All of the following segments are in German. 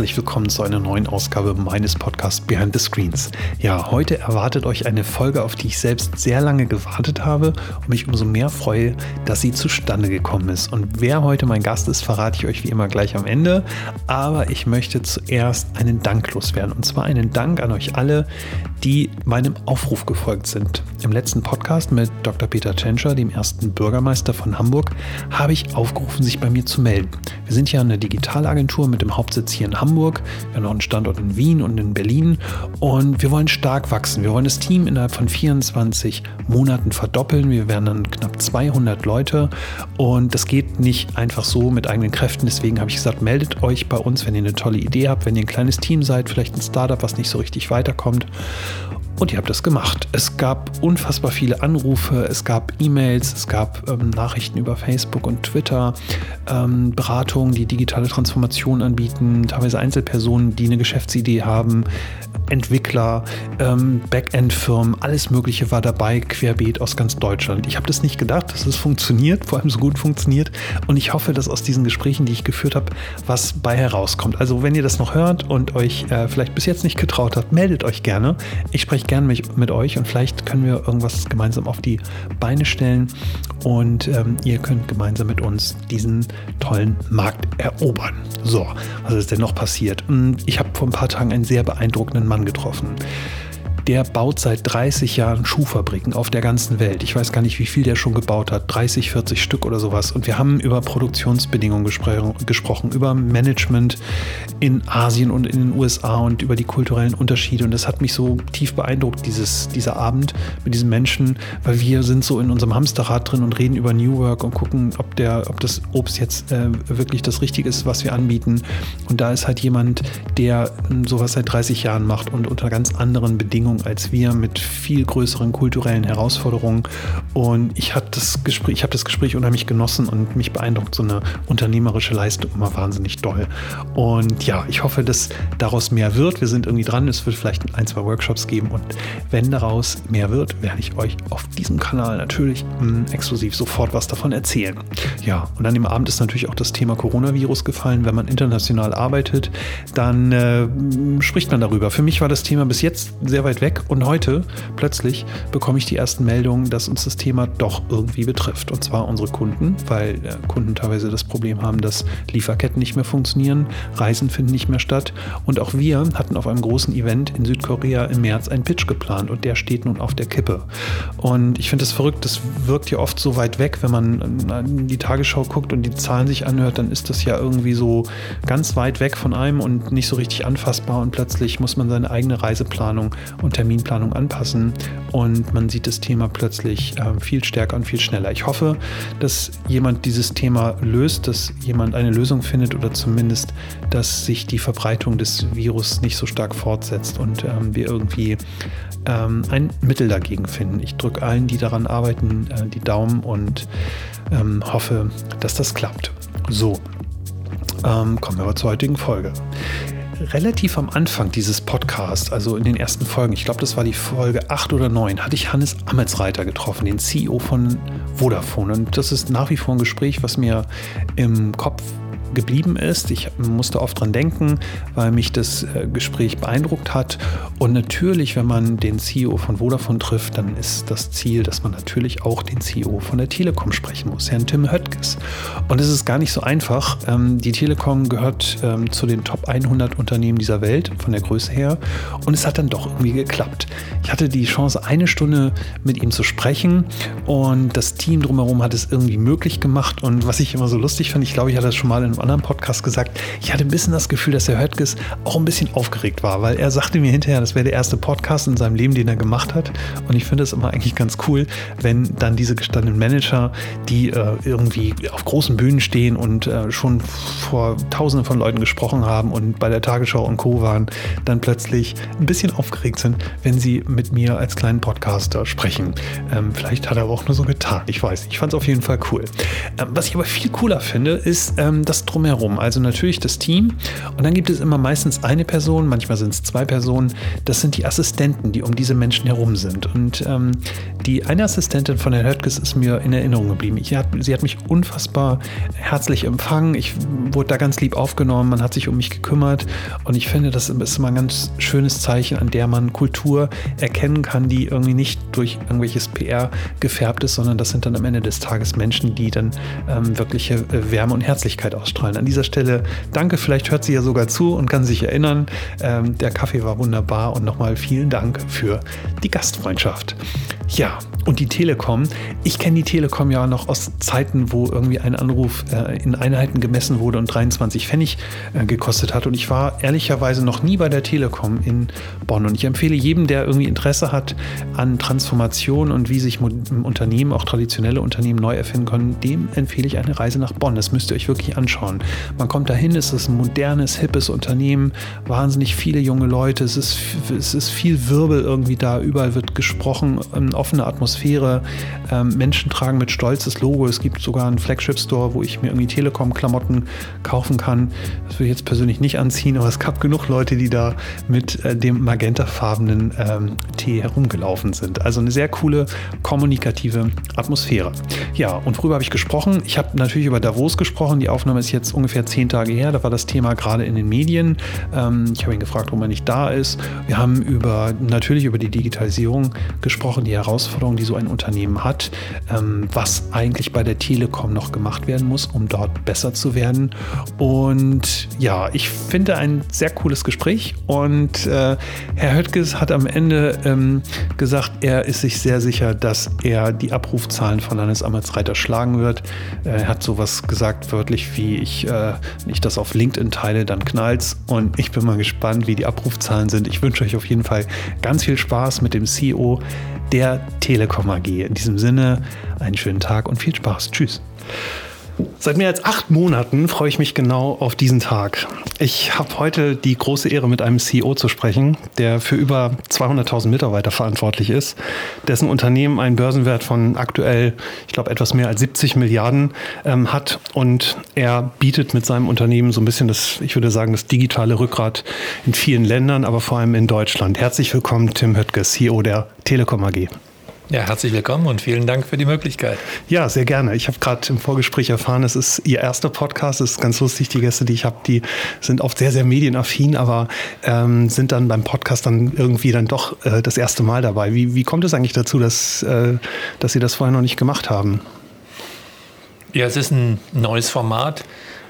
herzlich willkommen zu einer neuen Ausgabe meines Podcasts Behind the Screens. Ja, heute erwartet euch eine Folge, auf die ich selbst sehr lange gewartet habe und mich umso mehr freue, dass sie zustande gekommen ist. Und wer heute mein Gast ist, verrate ich euch wie immer gleich am Ende. Aber ich möchte zuerst einen Dank loswerden. Und zwar einen Dank an euch alle, die meinem Aufruf gefolgt sind. Im letzten Podcast mit Dr. Peter Tschentscher, dem ersten Bürgermeister von Hamburg, habe ich aufgerufen, sich bei mir zu melden. Wir sind ja eine Digitalagentur mit dem Hauptsitz hier in Hamburg. Wir haben noch einen Standort in Wien und in Berlin. Und wir wollen stark wachsen. Wir wollen das Team innerhalb von 24 Monaten verdoppeln. Wir werden dann knapp 200 Leute. Und das geht nicht einfach so mit eigenen Kräften. Deswegen habe ich gesagt, meldet euch bei uns, wenn ihr eine tolle Idee habt, wenn ihr ein kleines Team seid, vielleicht ein Startup, was nicht so richtig weiterkommt. Und ihr habt das gemacht. Es gab unfassbar viele Anrufe, es gab E-Mails, es gab ähm, Nachrichten über Facebook und Twitter, ähm, Beratungen, die digitale Transformation anbieten, teilweise Einzelpersonen, die eine Geschäftsidee haben, Entwickler, ähm, Backend-Firmen, alles Mögliche war dabei, querbeet aus ganz Deutschland. Ich habe das nicht gedacht, dass es funktioniert, vor allem so gut funktioniert. Und ich hoffe, dass aus diesen Gesprächen, die ich geführt habe, was bei herauskommt. Also wenn ihr das noch hört und euch äh, vielleicht bis jetzt nicht getraut habt, meldet euch gerne. Ich spreche gern mit, mit euch und vielleicht können wir irgendwas gemeinsam auf die Beine stellen und ähm, ihr könnt gemeinsam mit uns diesen tollen Markt erobern. So, was ist denn noch passiert? Hm, ich habe vor ein paar Tagen einen sehr beeindruckenden Mann getroffen der baut seit 30 Jahren Schuhfabriken auf der ganzen Welt. Ich weiß gar nicht, wie viel der schon gebaut hat, 30, 40 Stück oder sowas. Und wir haben über Produktionsbedingungen gespr gesprochen, über Management in Asien und in den USA und über die kulturellen Unterschiede. Und das hat mich so tief beeindruckt, dieses, dieser Abend mit diesen Menschen, weil wir sind so in unserem Hamsterrad drin und reden über New Work und gucken, ob, der, ob das Obst jetzt äh, wirklich das Richtige ist, was wir anbieten. Und da ist halt jemand, der sowas seit 30 Jahren macht und unter ganz anderen Bedingungen als wir mit viel größeren kulturellen Herausforderungen. Und ich habe das Gespräch, ich habe das Gespräch unheimlich genossen und mich beeindruckt so eine unternehmerische Leistung immer wahnsinnig doll. Und ja, ich hoffe, dass daraus mehr wird. Wir sind irgendwie dran. Es wird vielleicht ein, zwei Workshops geben. Und wenn daraus mehr wird, werde ich euch auf diesem Kanal natürlich mh, hm, exklusiv sofort was davon erzählen. Ja, und an dem Abend ist natürlich auch das Thema Coronavirus gefallen. Wenn man international arbeitet, dann äh, spricht man darüber. Für mich war das Thema bis jetzt sehr weit weg und heute plötzlich bekomme ich die ersten Meldungen, dass uns das Thema doch irgendwie betrifft. Und zwar unsere Kunden, weil äh, Kunden teilweise das Problem haben, dass Lieferketten nicht mehr funktionieren, Reisen finden nicht mehr statt. Und auch wir hatten auf einem großen Event in Südkorea im März einen Pitch geplant und der steht nun auf der Kippe. Und ich finde das verrückt, das wirkt ja oft so weit weg, wenn man in die Tagesschau guckt und die Zahlen sich anhört, dann ist das ja irgendwie so ganz weit weg von einem und nicht so richtig anfassbar und plötzlich muss man seine eigene Reiseplanung und Terminplanung anpassen und man sieht das Thema plötzlich äh, viel stärker und viel schneller. Ich hoffe, dass jemand dieses Thema löst, dass jemand eine Lösung findet oder zumindest, dass sich die Verbreitung des Virus nicht so stark fortsetzt und ähm, wir irgendwie ähm, ein Mittel dagegen finden. Ich drücke allen, die daran arbeiten, äh, die Daumen und ähm, hoffe, dass das klappt. So, kommen wir aber zur heutigen Folge relativ am Anfang dieses Podcasts, also in den ersten Folgen, ich glaube, das war die Folge 8 oder 9, hatte ich Hannes Amelsreiter getroffen, den CEO von Vodafone. Und das ist nach wie vor ein Gespräch, was mir im Kopf geblieben ist. Ich musste oft dran denken, weil mich das äh, Gespräch beeindruckt hat. Und natürlich, wenn man den CEO von Vodafone trifft, dann ist das Ziel, dass man natürlich auch den CEO von der Telekom sprechen muss, Herrn Tim Höttges. Und es ist gar nicht so einfach. Ähm, die Telekom gehört ähm, zu den Top 100 Unternehmen dieser Welt, von der Größe her. Und es hat dann doch irgendwie geklappt. Ich hatte die Chance, eine Stunde mit ihm zu sprechen und das Team drumherum hat es irgendwie möglich gemacht. Und was ich immer so lustig fand, ich glaube, ich hatte das schon mal in einem anderen Podcast gesagt, ich hatte ein bisschen das Gefühl, dass Herr Höttges auch ein bisschen aufgeregt war, weil er sagte mir hinterher, das wäre der erste Podcast in seinem Leben, den er gemacht hat. Und ich finde es immer eigentlich ganz cool, wenn dann diese gestandenen Manager, die äh, irgendwie auf großen Bühnen stehen und äh, schon vor tausenden von Leuten gesprochen haben und bei der Tagesschau und Co. waren, dann plötzlich ein bisschen aufgeregt sind, wenn sie mit mir als kleinen Podcaster sprechen. Ähm, vielleicht hat er aber auch nur so getan. Ich weiß. Ich fand es auf jeden Fall cool. Ähm, was ich aber viel cooler finde, ist ähm, das Drumherum. Also natürlich das Team. Und dann gibt es immer meistens eine Person, manchmal sind es zwei Personen. Das sind die Assistenten, die um diese Menschen herum sind. Und ähm, Die eine Assistentin von Herrn Höttges ist mir in Erinnerung geblieben. Ich, sie hat mich unfassbar herzlich empfangen. Ich wurde da ganz lieb aufgenommen. Man hat sich um mich gekümmert. Und ich finde, das ist immer ein ganz schönes Zeichen, an der man Kultur erkennen kann, die irgendwie nicht durch irgendwelches PR gefärbt ist, sondern das sind dann am Ende des Tages Menschen, die dann ähm, wirkliche äh, Wärme und Herzlichkeit ausstrahlen. An dieser Stelle danke. Vielleicht hört sie ja sogar zu und kann sich erinnern. Ähm, der Kaffee war wunderbar und nochmal vielen Dank für die Gastfreundschaft. Ja, und die Telekom. Ich kenne die Telekom ja noch aus Zeiten, wo irgendwie ein Anruf äh, in Einheiten gemessen wurde und 23 Pfennig äh, gekostet hat. Und ich war ehrlicherweise noch nie bei der Telekom in Bonn. Und ich empfehle jedem, der irgendwie Interesse hat an Transformation und wie sich Unternehmen, auch traditionelle Unternehmen neu erfinden können, dem empfehle ich eine Reise nach Bonn. Das müsst ihr euch wirklich anschauen. Man kommt dahin, es ist ein modernes, hippes Unternehmen, wahnsinnig viele junge Leute, es ist, es ist viel Wirbel irgendwie da, überall wird gesprochen, offene Atmosphäre. Ähm, Menschen tragen mit Stolz das Logo. Es gibt sogar einen Flagship-Store, wo ich mir irgendwie Telekom-Klamotten kaufen kann. Das würde ich jetzt persönlich nicht anziehen, aber es gab genug Leute, die da mit äh, dem magentafarbenen ähm, Tee herumgelaufen sind. Also eine sehr coole kommunikative Atmosphäre. Ja, und worüber habe ich gesprochen? Ich habe natürlich über Davos gesprochen. Die Aufnahme ist jetzt ungefähr zehn Tage her. Da war das Thema gerade in den Medien. Ähm, ich habe ihn gefragt, warum er nicht da ist. Wir haben über natürlich über die Digitalisierung gesprochen, die Herausforderungen, die so ein Unternehmen hat, ähm, was eigentlich bei der Telekom noch gemacht werden muss, um dort besser zu werden. Und ja, ich finde ein sehr cooles Gespräch. Und äh, Herr Höttges hat am Ende ähm, gesagt, er ist sich sehr sicher, dass er die Abrufzahlen von Landesamtsreiter schlagen wird. Er hat sowas gesagt, wörtlich wie ich, äh, ich das auf LinkedIn teile, dann knallt's. Und ich bin mal gespannt, wie die Abrufzahlen sind. Ich wünsche euch auf jeden Fall ganz viel Spaß mit dem CEO der Telekom AG. In diesem Sinne, einen schönen Tag und viel Spaß. Tschüss. Seit mehr als acht Monaten freue ich mich genau auf diesen Tag. Ich habe heute die große Ehre, mit einem CEO zu sprechen, der für über 200.000 Mitarbeiter verantwortlich ist, dessen Unternehmen einen Börsenwert von aktuell, ich glaube, etwas mehr als 70 Milliarden ähm, hat. Und er bietet mit seinem Unternehmen so ein bisschen das, ich würde sagen, das digitale Rückgrat in vielen Ländern, aber vor allem in Deutschland. Herzlich willkommen, Tim Höttke, CEO der Telekom AG. Ja, herzlich willkommen und vielen Dank für die Möglichkeit. Ja, sehr gerne. Ich habe gerade im Vorgespräch erfahren, es ist Ihr erster Podcast. Es ist ganz lustig. Die Gäste, die ich habe, die sind oft sehr, sehr medienaffin, aber ähm, sind dann beim Podcast dann irgendwie dann doch äh, das erste Mal dabei. Wie, wie kommt es eigentlich dazu, dass, äh, dass Sie das vorher noch nicht gemacht haben? Ja, es ist ein neues Format.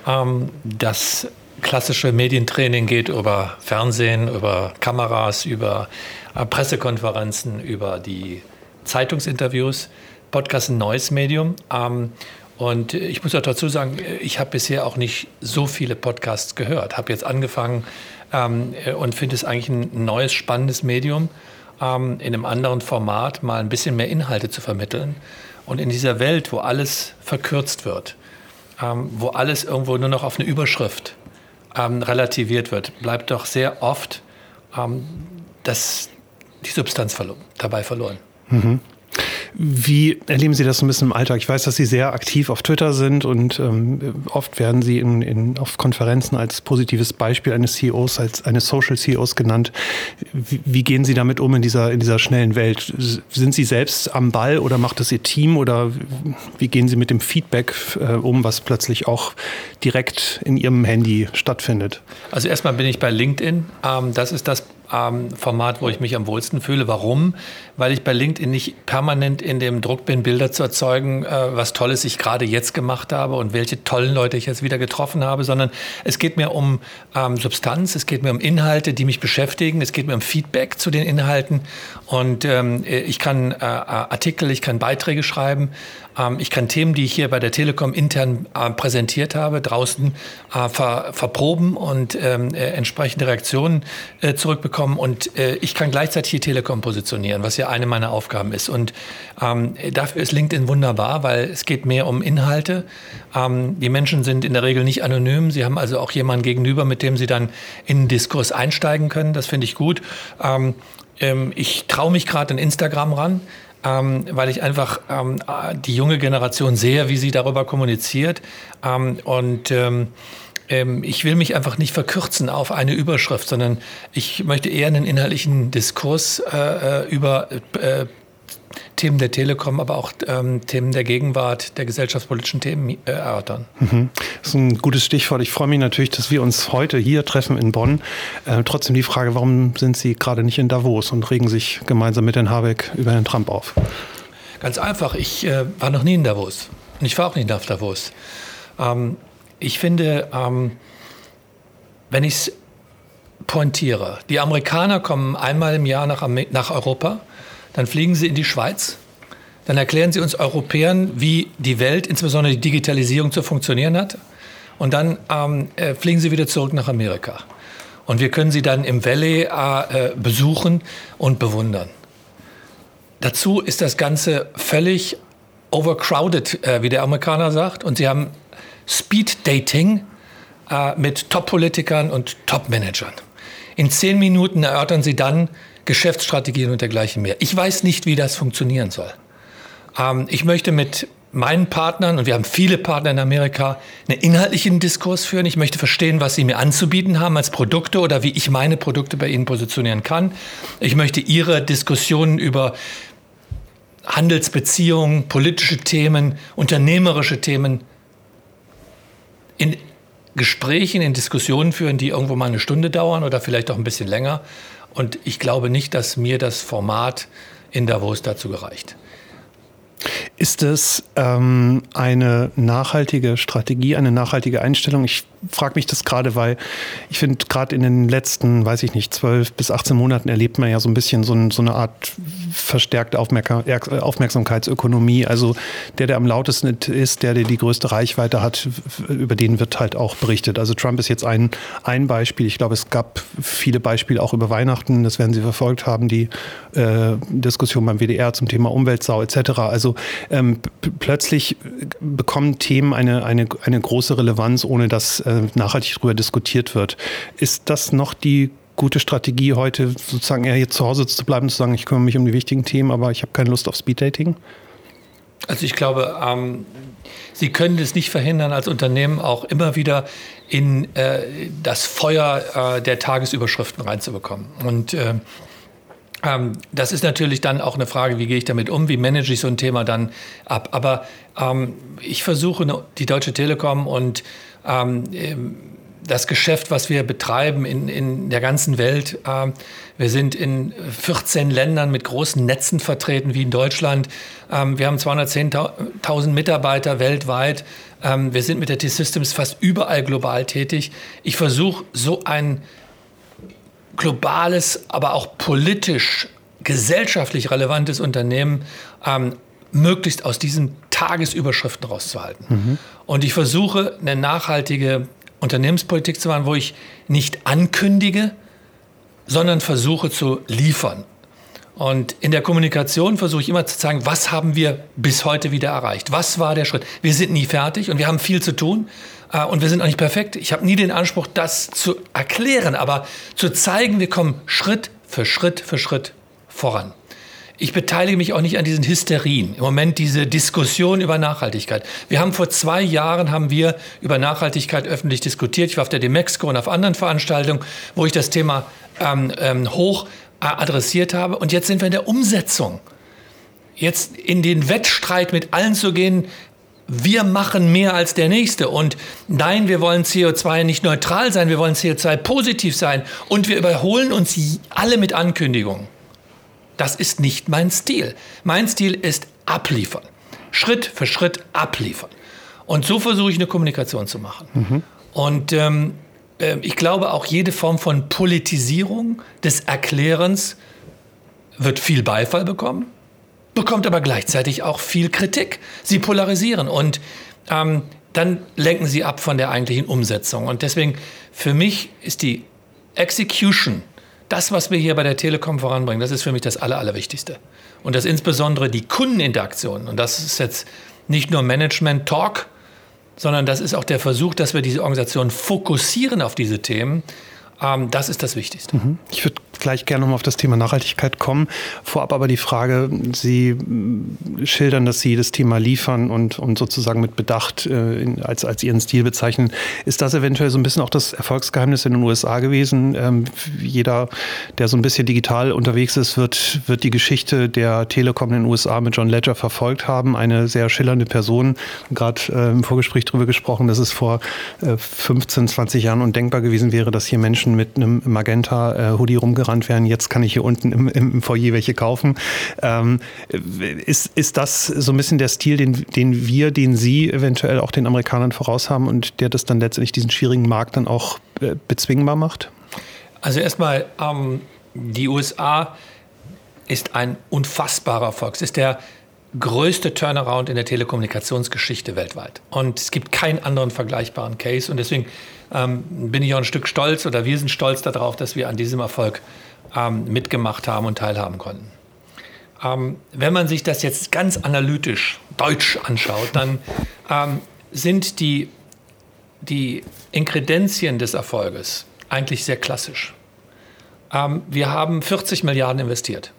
Ähm, das klassische Medientraining geht über Fernsehen, über Kameras, über äh, Pressekonferenzen, über die Zeitungsinterviews. Podcast ein neues Medium. Ähm, und ich muss auch dazu sagen, ich habe bisher auch nicht so viele Podcasts gehört. Habe jetzt angefangen ähm, und finde es eigentlich ein neues, spannendes Medium, ähm, in einem anderen Format mal ein bisschen mehr Inhalte zu vermitteln. Und in dieser Welt, wo alles verkürzt wird, ähm, wo alles irgendwo nur noch auf eine Überschrift ähm, relativiert wird, bleibt doch sehr oft ähm, das, die Substanz verlo dabei verloren. Mhm. Wie erleben Sie das so ein bisschen im Alltag? Ich weiß, dass Sie sehr aktiv auf Twitter sind und ähm, oft werden Sie in, in, auf Konferenzen als positives Beispiel eines CEOs, als eines Social CEOs genannt. Wie, wie, gehen Sie damit um in dieser, in dieser schnellen Welt? Sind Sie selbst am Ball oder macht das Ihr Team oder wie gehen Sie mit dem Feedback äh, um, was plötzlich auch direkt in Ihrem Handy stattfindet? Also erstmal bin ich bei LinkedIn. Ähm, das ist das ähm, Format, wo ich mich am wohlsten fühle. Warum? Weil ich bei LinkedIn nicht permanent in dem Druck bin, Bilder zu erzeugen, äh, was Tolles ich gerade jetzt gemacht habe und welche tollen Leute ich jetzt wieder getroffen habe, sondern es geht mir um ähm, Substanz, es geht mir um Inhalte, die mich beschäftigen, es geht mir um Feedback zu den Inhalten und ähm, ich kann äh, Artikel, ich kann Beiträge schreiben, ich kann Themen, die ich hier bei der Telekom intern äh, präsentiert habe, draußen äh, ver verproben und ähm, äh, entsprechende Reaktionen zurückbekommen und ich kann gleichzeitig die Telekom positionieren, was ja eine meiner Aufgaben ist. Und ähm, dafür ist LinkedIn wunderbar, weil es geht mehr um Inhalte. Ähm, die Menschen sind in der Regel nicht anonym. Sie haben also auch jemanden gegenüber, mit dem sie dann in den Diskurs einsteigen können. Das finde ich gut. Ähm, ähm, ich traue mich gerade an Instagram ran. Ähm, weil ich einfach ähm, die junge Generation sehe, wie sie darüber kommuniziert. Ähm, und ähm, ähm, ich will mich einfach nicht verkürzen auf eine Überschrift, sondern ich möchte eher einen inhaltlichen Diskurs äh, äh über äh, Themen der Telekom, aber auch ähm, Themen der Gegenwart, der gesellschaftspolitischen Themen äh, erörtern. Mhm. Das ist ein gutes Stichwort. Ich freue mich natürlich, dass wir uns heute hier treffen in Bonn. Äh, trotzdem die Frage, warum sind Sie gerade nicht in Davos und regen sich gemeinsam mit Herrn Habeck über Herrn Trump auf? Ganz einfach, ich äh, war noch nie in Davos und ich war auch nicht nach Davos. Ähm, ich finde, ähm, wenn ich es pointiere, die Amerikaner kommen einmal im Jahr nach, nach Europa, dann fliegen sie in die Schweiz, dann erklären sie uns Europäern, wie die Welt, insbesondere die Digitalisierung, zu funktionieren hat. Und dann ähm, äh, fliegen sie wieder zurück nach Amerika. Und wir können sie dann im Valley äh, besuchen und bewundern. Dazu ist das Ganze völlig overcrowded, äh, wie der Amerikaner sagt. Und sie haben Speed Dating äh, mit Top-Politikern und Top-Managern. In zehn Minuten erörtern sie dann Geschäftsstrategien und dergleichen mehr. Ich weiß nicht, wie das funktionieren soll. Ähm, ich möchte mit meinen Partnern, und wir haben viele Partner in Amerika, einen inhaltlichen Diskurs führen. Ich möchte verstehen, was sie mir anzubieten haben als Produkte oder wie ich meine Produkte bei ihnen positionieren kann. Ich möchte ihre Diskussionen über Handelsbeziehungen, politische Themen, unternehmerische Themen in Gesprächen, in Diskussionen führen, die irgendwo mal eine Stunde dauern oder vielleicht auch ein bisschen länger. Und ich glaube nicht, dass mir das Format in Davos dazu gereicht. Ist es ähm, eine nachhaltige Strategie, eine nachhaltige Einstellung? Ich frage mich das gerade, weil ich finde, gerade in den letzten, weiß ich nicht, 12 bis 18 Monaten erlebt man ja so ein bisschen so, ein, so eine Art verstärkte Aufmerksamkeitsökonomie. Also der, der am lautesten ist, der, der die größte Reichweite hat, über den wird halt auch berichtet. Also Trump ist jetzt ein, ein Beispiel. Ich glaube, es gab viele Beispiele auch über Weihnachten. Das werden Sie verfolgt haben, die äh, Diskussion beim WDR zum Thema Umweltsau etc. Also ähm, plötzlich bekommen Themen eine, eine, eine große Relevanz, ohne dass äh, nachhaltig darüber diskutiert wird. Ist das noch die gute Strategie, heute sozusagen eher hier zu Hause zu bleiben, zu sagen, ich kümmere mich um die wichtigen Themen, aber ich habe keine Lust auf Speeddating? Also ich glaube, ähm, Sie können es nicht verhindern, als Unternehmen auch immer wieder in äh, das Feuer äh, der Tagesüberschriften reinzubekommen. Und äh, ähm, das ist natürlich dann auch eine Frage, wie gehe ich damit um, wie manage ich so ein Thema dann ab. Aber ähm, ich versuche die Deutsche Telekom und ähm, das Geschäft, was wir betreiben in, in der ganzen Welt. Ähm, wir sind in 14 Ländern mit großen Netzen vertreten, wie in Deutschland. Ähm, wir haben 210.000 Mitarbeiter weltweit. Ähm, wir sind mit der T-Systems fast überall global tätig. Ich versuche so ein globales, aber auch politisch, gesellschaftlich relevantes Unternehmen ähm, möglichst aus diesen Tagesüberschriften rauszuhalten. Mhm. Und ich versuche, eine nachhaltige Unternehmenspolitik zu machen, wo ich nicht ankündige, sondern versuche zu liefern. Und in der Kommunikation versuche ich immer zu sagen, was haben wir bis heute wieder erreicht? Was war der Schritt? Wir sind nie fertig und wir haben viel zu tun. Äh, und wir sind auch nicht perfekt. Ich habe nie den Anspruch, das zu erklären, aber zu zeigen, wir kommen Schritt für Schritt für Schritt voran. Ich beteilige mich auch nicht an diesen Hysterien. Im Moment diese Diskussion über Nachhaltigkeit. Wir haben vor zwei Jahren haben wir über Nachhaltigkeit öffentlich diskutiert. Ich war auf der Demexco und auf anderen Veranstaltungen, wo ich das Thema ähm, ähm, hoch äh, adressiert habe. Und jetzt sind wir in der Umsetzung. Jetzt in den Wettstreit mit allen zu gehen, wir machen mehr als der Nächste. Und nein, wir wollen CO2 nicht neutral sein, wir wollen CO2 positiv sein. Und wir überholen uns alle mit Ankündigungen. Das ist nicht mein Stil. Mein Stil ist abliefern. Schritt für Schritt abliefern. Und so versuche ich eine Kommunikation zu machen. Mhm. Und ähm, äh, ich glaube, auch jede Form von Politisierung des Erklärens wird viel Beifall bekommen bekommt aber gleichzeitig auch viel Kritik. Sie polarisieren und ähm, dann lenken sie ab von der eigentlichen Umsetzung. Und deswegen, für mich ist die Execution, das, was wir hier bei der Telekom voranbringen, das ist für mich das Aller, Allerwichtigste. Und das insbesondere die Kundeninteraktion. Und das ist jetzt nicht nur Management-Talk, sondern das ist auch der Versuch, dass wir diese Organisation fokussieren auf diese Themen. Ähm, das ist das Wichtigste. Mhm. Ich würde gleich gerne nochmal auf das Thema Nachhaltigkeit kommen. Vorab aber die Frage, Sie schildern, dass Sie das Thema liefern und, und sozusagen mit Bedacht äh, als, als Ihren Stil bezeichnen. Ist das eventuell so ein bisschen auch das Erfolgsgeheimnis in den USA gewesen? Ähm, jeder, der so ein bisschen digital unterwegs ist, wird, wird die Geschichte der Telekom in den USA mit John Ledger verfolgt haben. Eine sehr schillernde Person. Gerade äh, im Vorgespräch darüber gesprochen, dass es vor äh, 15, 20 Jahren undenkbar gewesen wäre, dass hier Menschen mit einem Magenta-Hoodie rumgerannt wären. Jetzt kann ich hier unten im, im Foyer welche kaufen. Ähm, ist, ist das so ein bisschen der Stil, den, den wir, den Sie eventuell auch den Amerikanern voraus haben und der das dann letztendlich diesen schwierigen Markt dann auch äh, bezwingbar macht? Also erstmal, ähm, die USA ist ein unfassbarer Erfolg. Es ist der größte Turnaround in der Telekommunikationsgeschichte weltweit. Und es gibt keinen anderen vergleichbaren Case. Und deswegen ähm, bin ich auch ein Stück stolz oder wir sind stolz darauf, dass wir an diesem Erfolg ähm, mitgemacht haben und teilhaben konnten. Ähm, wenn man sich das jetzt ganz analytisch deutsch anschaut, dann ähm, sind die, die Inkredenzien des Erfolges eigentlich sehr klassisch. Ähm, wir haben 40 Milliarden investiert.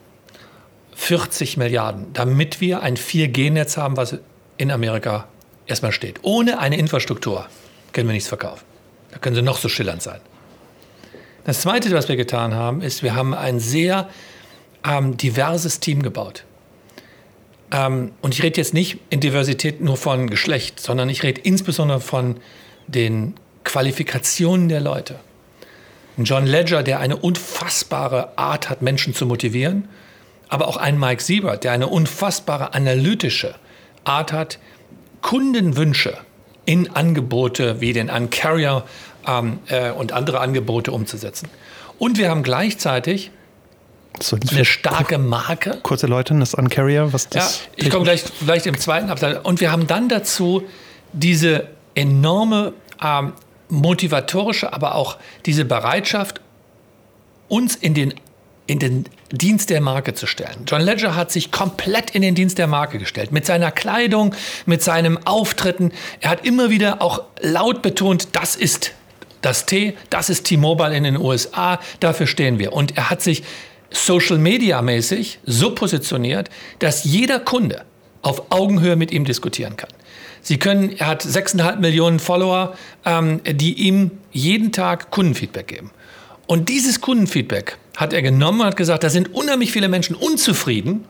40 Milliarden, damit wir ein 4G-Netz haben, was in Amerika erstmal steht. Ohne eine Infrastruktur können wir nichts verkaufen. Da können sie noch so schillernd sein. Das Zweite, was wir getan haben, ist, wir haben ein sehr ähm, diverses Team gebaut. Ähm, und ich rede jetzt nicht in Diversität nur von Geschlecht, sondern ich rede insbesondere von den Qualifikationen der Leute. John Ledger, der eine unfassbare Art hat, Menschen zu motivieren aber auch ein Mike Siebert, der eine unfassbare analytische Art hat, Kundenwünsche in Angebote wie den Uncarrier ähm, äh, und andere Angebote umzusetzen. Und wir haben gleichzeitig eine starke Marke. Kurze Leute, das Uncarrier, was das? Ja, ich komme gleich vielleicht im zweiten Abteil. Und wir haben dann dazu diese enorme ähm, motivatorische, aber auch diese Bereitschaft, uns in den in den Dienst der Marke zu stellen. John Ledger hat sich komplett in den Dienst der Marke gestellt. Mit seiner Kleidung, mit seinem Auftritten. Er hat immer wieder auch laut betont, das ist das T, das ist T-Mobile in den USA, dafür stehen wir. Und er hat sich Social Media mäßig so positioniert, dass jeder Kunde auf Augenhöhe mit ihm diskutieren kann. Sie können, er hat 6,5 Millionen Follower, ähm, die ihm jeden Tag Kundenfeedback geben. Und dieses Kundenfeedback hat er genommen und hat gesagt, da sind unheimlich viele Menschen unzufrieden.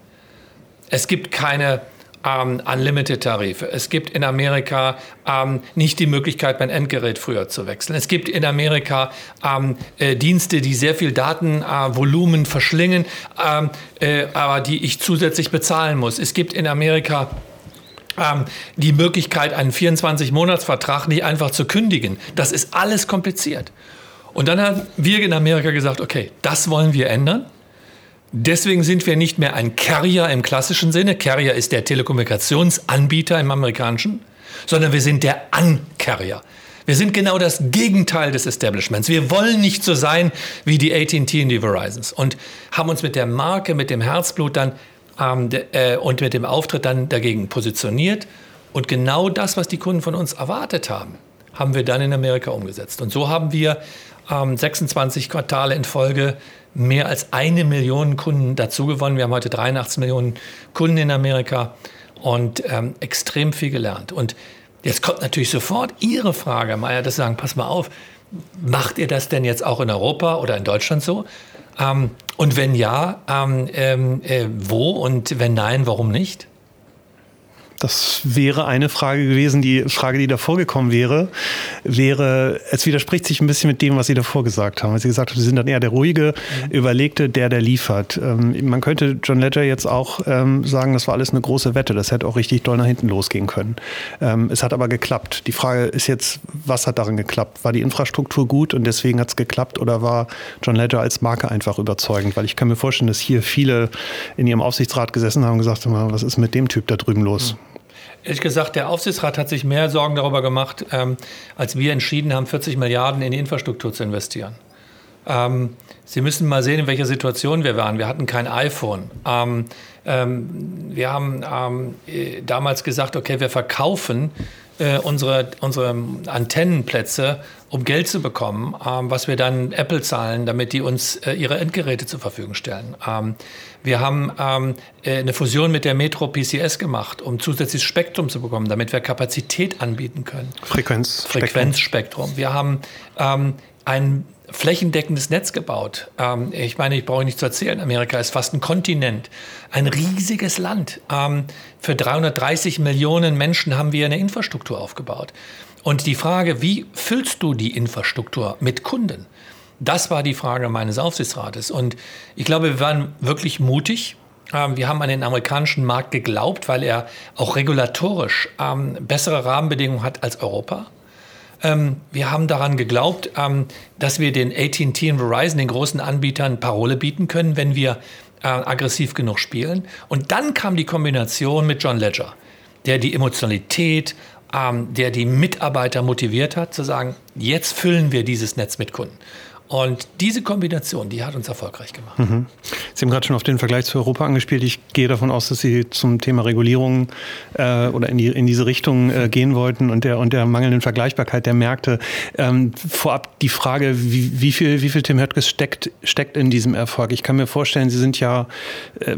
Es gibt keine ähm, Unlimited-Tarife. Es gibt in Amerika ähm, nicht die Möglichkeit, mein Endgerät früher zu wechseln. Es gibt in Amerika ähm, äh, Dienste, die sehr viel Datenvolumen äh, verschlingen, ähm, äh, aber die ich zusätzlich bezahlen muss. Es gibt in Amerika ähm, die Möglichkeit, einen 24-Monats-Vertrag nicht einfach zu kündigen. Das ist alles kompliziert. Und dann haben wir in Amerika gesagt, okay, das wollen wir ändern. Deswegen sind wir nicht mehr ein Carrier im klassischen Sinne. Carrier ist der Telekommunikationsanbieter im amerikanischen, sondern wir sind der Uncarrier. Wir sind genau das Gegenteil des Establishments. Wir wollen nicht so sein wie die AT&T und die Verizons und haben uns mit der Marke, mit dem Herzblut dann ähm, äh, und mit dem Auftritt dann dagegen positioniert. Und genau das, was die Kunden von uns erwartet haben, haben wir dann in Amerika umgesetzt. Und so haben wir ähm, 26 Quartale in Folge mehr als eine Million Kunden dazugewonnen. Wir haben heute 83 Millionen Kunden in Amerika und ähm, extrem viel gelernt. Und jetzt kommt natürlich sofort Ihre Frage, Meier, Sie sagen, pass mal auf, macht ihr das denn jetzt auch in Europa oder in Deutschland so? Ähm, und wenn ja, ähm, ähm äh, wo und wenn nein, warum nicht? Das wäre eine Frage gewesen. Die Frage, die davor gekommen wäre, wäre, es widerspricht sich ein bisschen mit dem, was Sie davor gesagt haben. Weil Sie gesagt haben, Sie sind dann eher der ruhige, mhm. überlegte, der, der liefert. Ähm, man könnte John Ledger jetzt auch ähm, sagen, das war alles eine große Wette. Das hätte auch richtig doll nach hinten losgehen können. Ähm, es hat aber geklappt. Die Frage ist jetzt, was hat darin geklappt? War die Infrastruktur gut und deswegen hat es geklappt oder war John Ledger als Marke einfach überzeugend? Weil ich kann mir vorstellen, dass hier viele in ihrem Aufsichtsrat gesessen haben und gesagt haben, was ist mit dem Typ da drüben los? Mhm. Ehrlich gesagt, der Aufsichtsrat hat sich mehr Sorgen darüber gemacht, ähm, als wir entschieden haben, 40 Milliarden in die Infrastruktur zu investieren. Ähm, Sie müssen mal sehen, in welcher Situation wir waren. Wir hatten kein iPhone. Ähm, ähm wir haben ähm, damals gesagt, okay, wir verkaufen äh, unsere, unsere Antennenplätze, um Geld zu bekommen, ähm, was wir dann Apple zahlen, damit die uns äh, ihre Endgeräte zur Verfügung stellen. Wir haben ähm, äh, eine Fusion mit der Metro PCS gemacht, um zusätzliches Spektrum zu bekommen, damit wir Kapazität anbieten können. Frequenz. Frequenzspektrum. Wir haben ähm, ein flächendeckendes Netz gebaut. Ähm, ich meine, ich brauche nicht zu erzählen, Amerika ist fast ein Kontinent, ein riesiges Land. Ähm, für 330 Millionen Menschen haben wir eine Infrastruktur aufgebaut. Und die Frage, wie füllst du die Infrastruktur mit Kunden? Das war die Frage meines Aufsichtsrates. Und ich glaube, wir waren wirklich mutig. Ähm, wir haben an den amerikanischen Markt geglaubt, weil er auch regulatorisch ähm, bessere Rahmenbedingungen hat als Europa. Ähm, wir haben daran geglaubt, dass wir den AT&T und Verizon, den großen Anbietern, Parole bieten können, wenn wir äh, aggressiv genug spielen. Und dann kam die Kombination mit John Ledger, der die Emotionalität, der die Mitarbeiter motiviert hat, zu sagen, jetzt füllen wir dieses Netz mit Kunden. Und diese Kombination, die hat uns erfolgreich gemacht. Mhm. Sie haben gerade schon auf den Vergleich zu Europa angespielt. Ich gehe davon aus, dass Sie zum Thema Regulierung äh, oder in, die, in diese Richtung äh, gehen wollten und der, und der mangelnden Vergleichbarkeit der Märkte. Ähm, vorab die Frage, wie, wie, viel, wie viel Tim Höttges steckt, steckt in diesem Erfolg? Ich kann mir vorstellen, Sie sind ja äh,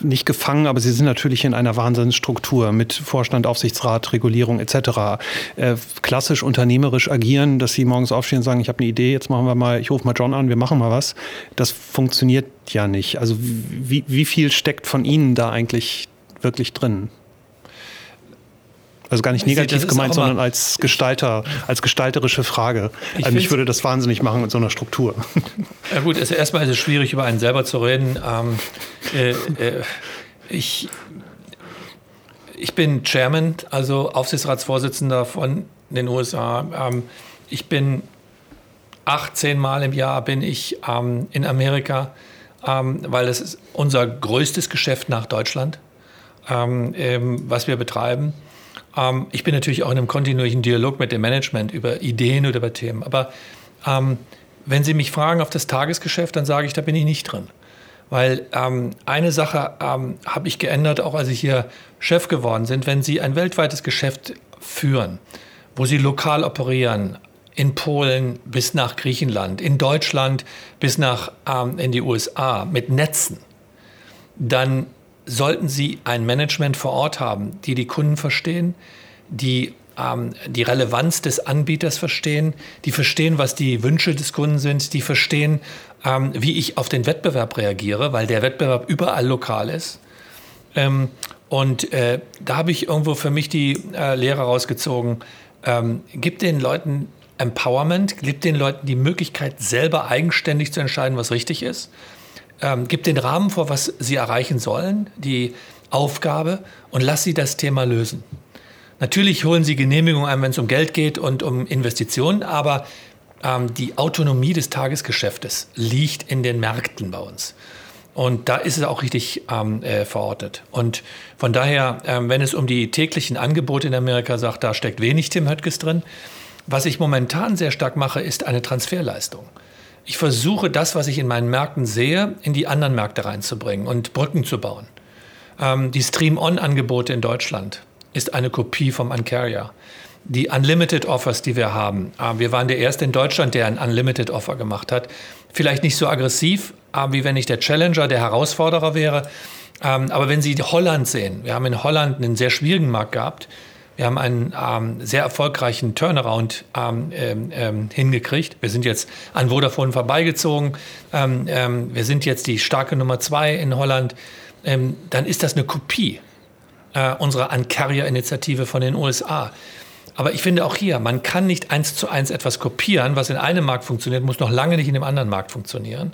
nicht gefangen, aber Sie sind natürlich in einer Wahnsinnsstruktur mit Vorstand, Aufsichtsrat, Regulierung etc. Äh, klassisch unternehmerisch agieren, dass Sie morgens aufstehen und sagen, ich habe eine Idee, jetzt machen wir mal mal, ich rufe mal John an, wir machen mal was. Das funktioniert ja nicht. Also wie, wie viel steckt von Ihnen da eigentlich wirklich drin? Also gar nicht negativ gemeint, sondern als Gestalter, als gestalterische Frage. Ich also mich würde das wahnsinnig machen mit so einer Struktur. Ja gut, also erstmal ist es schwierig, über einen selber zu reden. Ähm, äh, äh, ich, ich bin Chairman, also Aufsichtsratsvorsitzender von den USA. Ähm, ich bin acht, zehn Mal im Jahr bin ich ähm, in Amerika, ähm, weil das ist unser größtes Geschäft nach Deutschland, ähm, was wir betreiben. Ähm, ich bin natürlich auch in einem kontinuierlichen Dialog mit dem Management über Ideen oder über Themen. Aber ähm, wenn Sie mich fragen auf das Tagesgeschäft, dann sage ich, da bin ich nicht drin. Weil ähm, eine Sache habe ich geändert, auch als ich hier Chef geworden bin. Wenn Sie ein weltweites Geschäft führen, wo Sie lokal operieren, in Polen bis nach Griechenland, in Deutschland bis nach ähm, in die USA mit Netzen, dann sollten Sie ein Management vor Ort haben, die die Kunden verstehen, die ähm, die Relevanz des Anbieters verstehen, die verstehen, was die Wünsche des Kunden sind, die verstehen, ähm, wie ich auf den Wettbewerb reagiere, weil der Wettbewerb überall lokal ist. Ähm, und äh, da habe ich irgendwo für mich die äh, Lehre rausgezogen, ähm, gib den Leuten Empowerment, gibt den Leuten die Möglichkeit, selber eigenständig zu entscheiden, was richtig ist, ähm, gibt den Rahmen vor, was sie erreichen sollen, die Aufgabe und lass sie das Thema lösen. Natürlich holen sie Genehmigungen ein, wenn es um Geld geht und um Investitionen, aber ähm, die Autonomie des Tagesgeschäftes liegt in den Märkten bei uns. Und da ist es auch richtig ähm, äh, verortet. Und von daher, ähm, wenn es um die täglichen Angebote in Amerika sagt, da steckt wenig Tim Höttges drin. Was ich momentan sehr stark mache, ist eine Transferleistung. Ich versuche das, was ich in meinen Märkten sehe, in die anderen Märkte reinzubringen und Brücken zu bauen. Ähm, die Stream-On-Angebote in Deutschland ist eine Kopie vom Uncarrier. Die Unlimited Offers, die wir haben. Äh, wir waren der erste in Deutschland, der ein Unlimited Offer gemacht hat. Vielleicht nicht so aggressiv, äh, wie wenn ich der Challenger, der Herausforderer wäre. Ähm, aber wenn Sie Holland sehen, wir haben in Holland einen sehr schwierigen Markt gehabt. Wir haben einen ähm, sehr erfolgreichen Turnaround ähm, ähm, ähm, hingekriegt. Wir sind jetzt an Vodafone vorbeigezogen. Ähm, ähm, wir sind jetzt die starke Nummer zwei in Holland. dann ist das eine Kopie äh, unserer Uncarrier-Initiative von den USA. Aber ich finde auch hier, man kann nicht eins zu eins etwas kopieren, was in einem Markt funktioniert, muss noch lange nicht in dem anderen Markt funktionieren.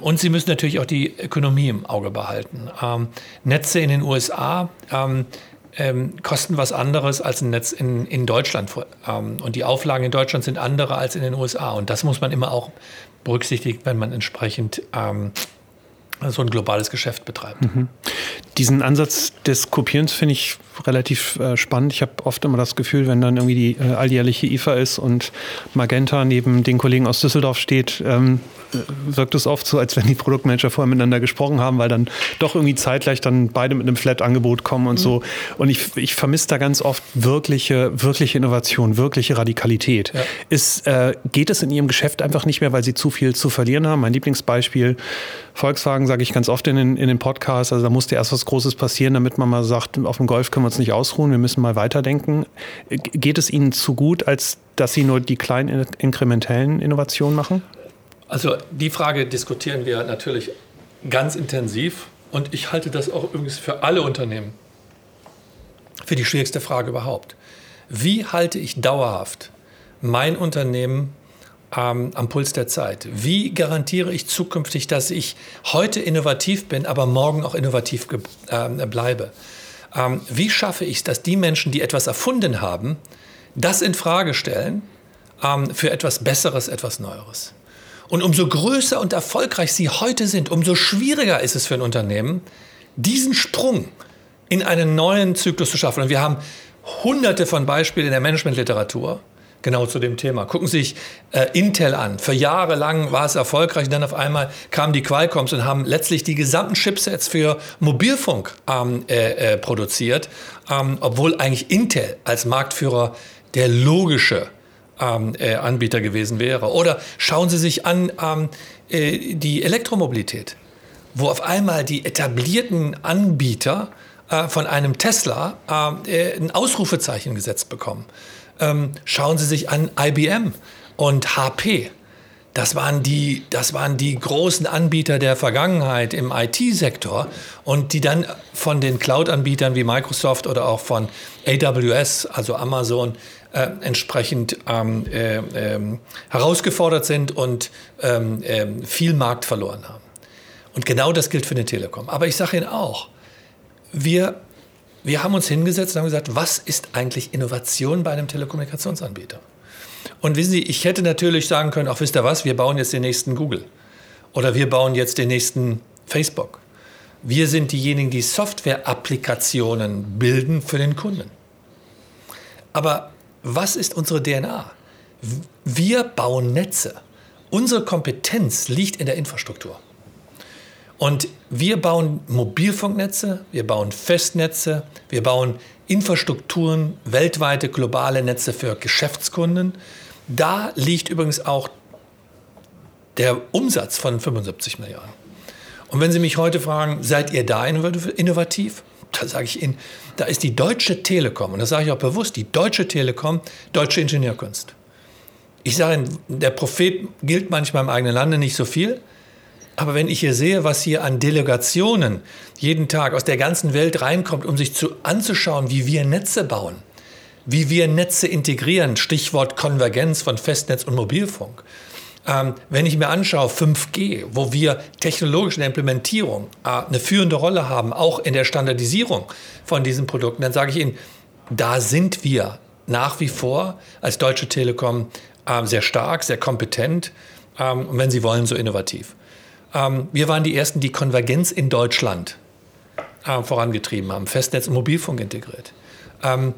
Und Sie müssen natürlich auch die Ökonomie im Auge behalten. Netze in den USA ähm, kosten was anderes als ein Netz in, in Deutschland. Ähm, und die Auflagen in Deutschland sind andere als in den USA. Und das muss man immer auch berücksichtigen, wenn man entsprechend ähm, so ein globales Geschäft betreibt. Mhm. Diesen Ansatz des Kopierens finde ich relativ äh, spannend. Ich habe oft immer das Gefühl, wenn dann irgendwie die äh, alljährliche IFA ist und Magenta neben den Kollegen aus Düsseldorf steht, ähm, äh, wirkt es oft so, als wenn die Produktmanager vorher miteinander gesprochen haben, weil dann doch irgendwie zeitgleich dann beide mit einem Flat-Angebot kommen und mhm. so. Und ich, ich vermisse da ganz oft wirkliche, wirkliche Innovation, wirkliche Radikalität. Ja. Ist, äh, geht es in Ihrem Geschäft einfach nicht mehr, weil Sie zu viel zu verlieren haben? Mein Lieblingsbeispiel, Volkswagen, sage ich ganz oft in den, in den Podcasts, also da musste erst was Großes passieren, damit man mal sagt, auf dem Golf können wir uns nicht ausruhen, wir müssen mal weiterdenken. Geht es Ihnen zu gut, als dass Sie nur die kleinen inkrementellen Innovationen machen? Also die Frage diskutieren wir natürlich ganz intensiv und ich halte das auch übrigens für alle Unternehmen für die schwierigste Frage überhaupt. Wie halte ich dauerhaft mein Unternehmen ähm, am Puls der Zeit? Wie garantiere ich zukünftig, dass ich heute innovativ bin, aber morgen auch innovativ äh, bleibe? Ähm, wie schaffe ich es, dass die Menschen, die etwas erfunden haben, das in Frage stellen ähm, für etwas Besseres, etwas Neueres? Und umso größer und erfolgreich sie heute sind, umso schwieriger ist es für ein Unternehmen, diesen Sprung in einen neuen Zyklus zu schaffen. Und wir haben hunderte von Beispielen in der Managementliteratur genau zu dem Thema. Gucken Sie sich äh, Intel an. Für Jahre lang war es erfolgreich und dann auf einmal kamen die Qualcomms und haben letztlich die gesamten Chipsets für Mobilfunk ähm, äh, äh, produziert, ähm, obwohl eigentlich Intel als Marktführer der logische ähm, äh, Anbieter gewesen wäre. Oder schauen Sie sich an ähm, äh, die Elektromobilität, wo auf einmal die etablierten Anbieter äh, von einem Tesla ein Ausrufezeichen gesetzt bekommen. Ähm, schauen Sie sich an IBM und HP. Das waren, die, das waren die großen Anbieter der Vergangenheit im IT-Sektor und die dann von den Cloud-Anbietern wie Microsoft oder auch von AWS, also Amazon, äh, entsprechend ähm, äh, äh, herausgefordert sind und ähm, ähm, viel Markt verloren haben. Und genau das gilt für den Telekom. Aber ich sage Ihnen auch, wir, wir haben uns hingesetzt und haben gesagt, was ist eigentlich Innovation bei einem Telekommunikationsanbieter? Und wissen Sie, ich hätte natürlich sagen können, auch wisst ihr was, wir bauen jetzt den nächsten Google oder wir bauen jetzt den nächsten Facebook. Wir sind diejenigen, die Software-Applikationen bilden für den Kunden. Aber was ist unsere DNA? Wir bauen Netze. Unsere Kompetenz liegt in der Infrastruktur. Und wir bauen Mobilfunknetze, wir bauen Festnetze, wir bauen Infrastrukturen, weltweite globale Netze für Geschäftskunden. Da liegt übrigens auch der Umsatz von 75 Milliarden. Und wenn Sie mich heute fragen, seid ihr da innovativ? Da sage ich Ihnen, da ist die Deutsche Telekom, und das sage ich auch bewusst, die Deutsche Telekom, deutsche Ingenieurkunst. Ich sage Ihnen, der Prophet gilt manchmal im eigenen Lande nicht so viel, aber wenn ich hier sehe, was hier an Delegationen jeden Tag aus der ganzen Welt reinkommt, um sich zu, anzuschauen, wie wir Netze bauen, wie wir Netze integrieren, Stichwort Konvergenz von Festnetz und Mobilfunk. Ähm, wenn ich mir anschaue 5G, wo wir technologisch in der Implementierung äh, eine führende Rolle haben, auch in der Standardisierung von diesen Produkten, dann sage ich Ihnen, da sind wir nach wie vor als Deutsche Telekom äh, sehr stark, sehr kompetent ähm, und wenn Sie wollen, so innovativ. Ähm, wir waren die Ersten, die Konvergenz in Deutschland äh, vorangetrieben haben, Festnetz und Mobilfunk integriert. Ähm,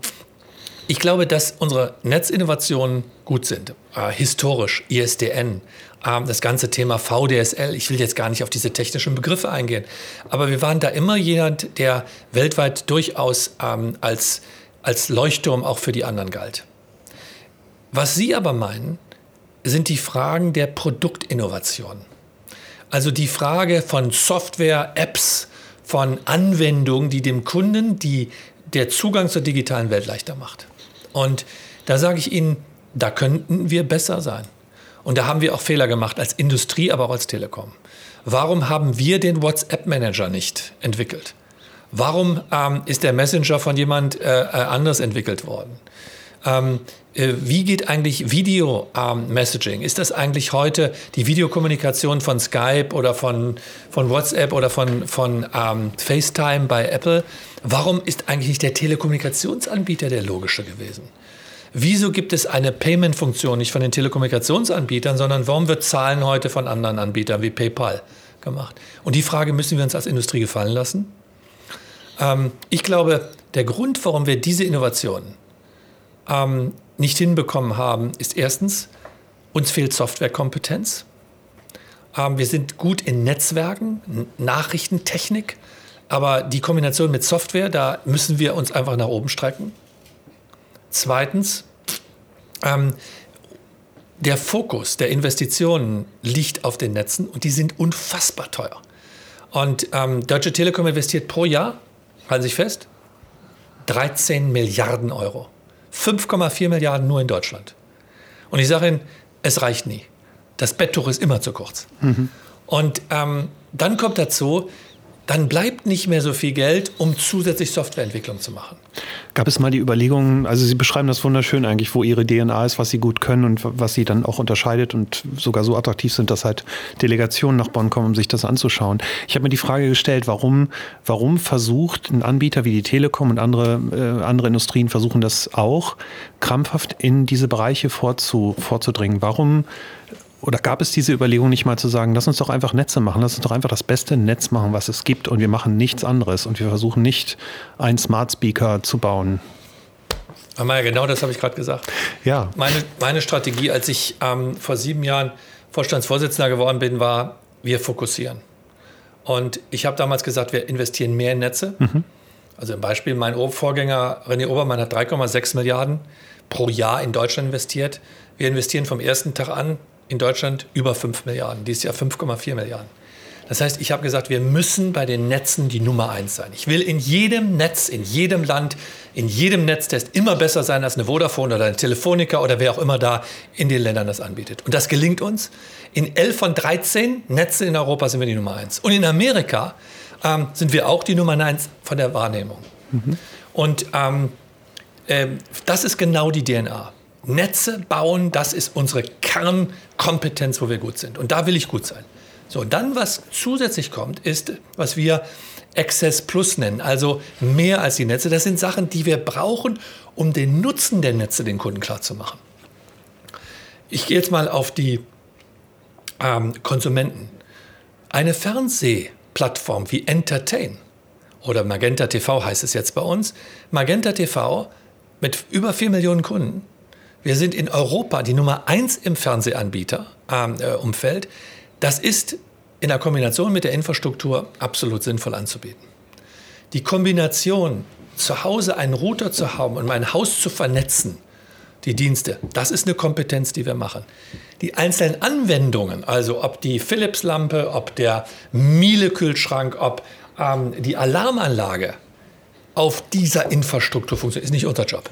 ich glaube, dass unsere Netzinnovationen gut sind. Äh, historisch, ISDN, äh, das ganze Thema VDSL. Ich will jetzt gar nicht auf diese technischen Begriffe eingehen. Aber wir waren da immer jemand, der weltweit durchaus ähm, als, als Leuchtturm auch für die anderen galt. Was Sie aber meinen, sind die Fragen der Produktinnovation. Also die Frage von Software, Apps, von Anwendungen, die dem Kunden die, der Zugang zur digitalen Welt leichter macht. Und da sage ich Ihnen, da könnten wir besser sein. Und da haben wir auch Fehler gemacht als Industrie, aber auch als Telekom. Warum haben wir den WhatsApp-Manager nicht entwickelt? Warum ähm, ist der Messenger von jemand äh, äh anders entwickelt worden? Ähm, äh, wie geht eigentlich Video-Messaging? Ähm, ist das eigentlich heute die Videokommunikation von Skype oder von, von WhatsApp oder von, von ähm, FaceTime bei Apple? Warum ist eigentlich nicht der Telekommunikationsanbieter der logische gewesen? Wieso gibt es eine Payment-Funktion nicht von den Telekommunikationsanbietern, sondern warum wird Zahlen heute von anderen Anbietern wie PayPal gemacht? Und die Frage müssen wir uns als Industrie gefallen lassen. Ähm, ich glaube, der Grund, warum wir diese Innovationen ähm, nicht hinbekommen haben, ist erstens, uns fehlt Softwarekompetenz. Ähm, wir sind gut in Netzwerken, Nachrichtentechnik, aber die Kombination mit Software, da müssen wir uns einfach nach oben strecken. Zweitens, ähm, der Fokus der Investitionen liegt auf den Netzen und die sind unfassbar teuer. Und ähm, Deutsche Telekom investiert pro Jahr, halten Sie sich fest, 13 Milliarden Euro. 5,4 Milliarden nur in Deutschland. Und ich sage Ihnen, es reicht nie. Das Betttuch ist immer zu kurz. Mhm. Und ähm, dann kommt dazu, dann bleibt nicht mehr so viel Geld, um zusätzlich Softwareentwicklung zu machen. Gab es mal die Überlegungen, also Sie beschreiben das wunderschön eigentlich, wo Ihre DNA ist, was Sie gut können und was Sie dann auch unterscheidet und sogar so attraktiv sind, dass halt Delegationen nach Bonn kommen, um sich das anzuschauen. Ich habe mir die Frage gestellt, warum, warum versucht ein Anbieter wie die Telekom und andere, äh, andere Industrien versuchen das auch, krampfhaft in diese Bereiche vorzu, vorzudringen? Warum oder gab es diese Überlegung nicht mal zu sagen, lass uns doch einfach Netze machen, lass uns doch einfach das beste Netz machen, was es gibt und wir machen nichts anderes und wir versuchen nicht einen Smart Speaker zu bauen. Ja, genau das habe ich gerade gesagt. Ja. Meine, meine Strategie, als ich ähm, vor sieben Jahren Vorstandsvorsitzender geworden bin, war, wir fokussieren. Und ich habe damals gesagt, wir investieren mehr in Netze. Mhm. Also im Beispiel, mein Vorgänger René Obermann hat 3,6 Milliarden pro Jahr in Deutschland investiert. Wir investieren vom ersten Tag an in Deutschland über 5 Milliarden, dieses Jahr 5,4 Milliarden. Das heißt, ich habe gesagt, wir müssen bei den Netzen die Nummer eins sein. Ich will in jedem Netz, in jedem Land, in jedem Netztest immer besser sein als eine Vodafone oder eine Telefonica oder wer auch immer da in den Ländern das anbietet. Und das gelingt uns. In 11 von 13 Netzen in Europa sind wir die Nummer eins. Und in Amerika ähm, sind wir auch die Nummer eins von der Wahrnehmung. Mhm. Und ähm, äh, das ist genau die DNA. Netze bauen, das ist unsere Kernkompetenz, wo wir gut sind. Und da will ich gut sein. So, dann, was zusätzlich kommt, ist, was wir Access Plus nennen, also mehr als die Netze. Das sind Sachen, die wir brauchen, um den Nutzen der Netze den Kunden klarzumachen. Ich gehe jetzt mal auf die ähm, Konsumenten. Eine Fernsehplattform wie Entertain oder Magenta TV heißt es jetzt bei uns. Magenta TV mit über 4 Millionen Kunden wir sind in Europa die Nummer eins im Fernsehanbieter-Umfeld. Ähm, äh, das ist in der Kombination mit der Infrastruktur absolut sinnvoll anzubieten. Die Kombination, zu Hause einen Router zu haben und mein Haus zu vernetzen, die Dienste, das ist eine Kompetenz, die wir machen. Die einzelnen Anwendungen, also ob die Philips-Lampe, ob der Miele-Kühlschrank, ob ähm, die Alarmanlage auf dieser Infrastruktur funktioniert, ist nicht unser Job.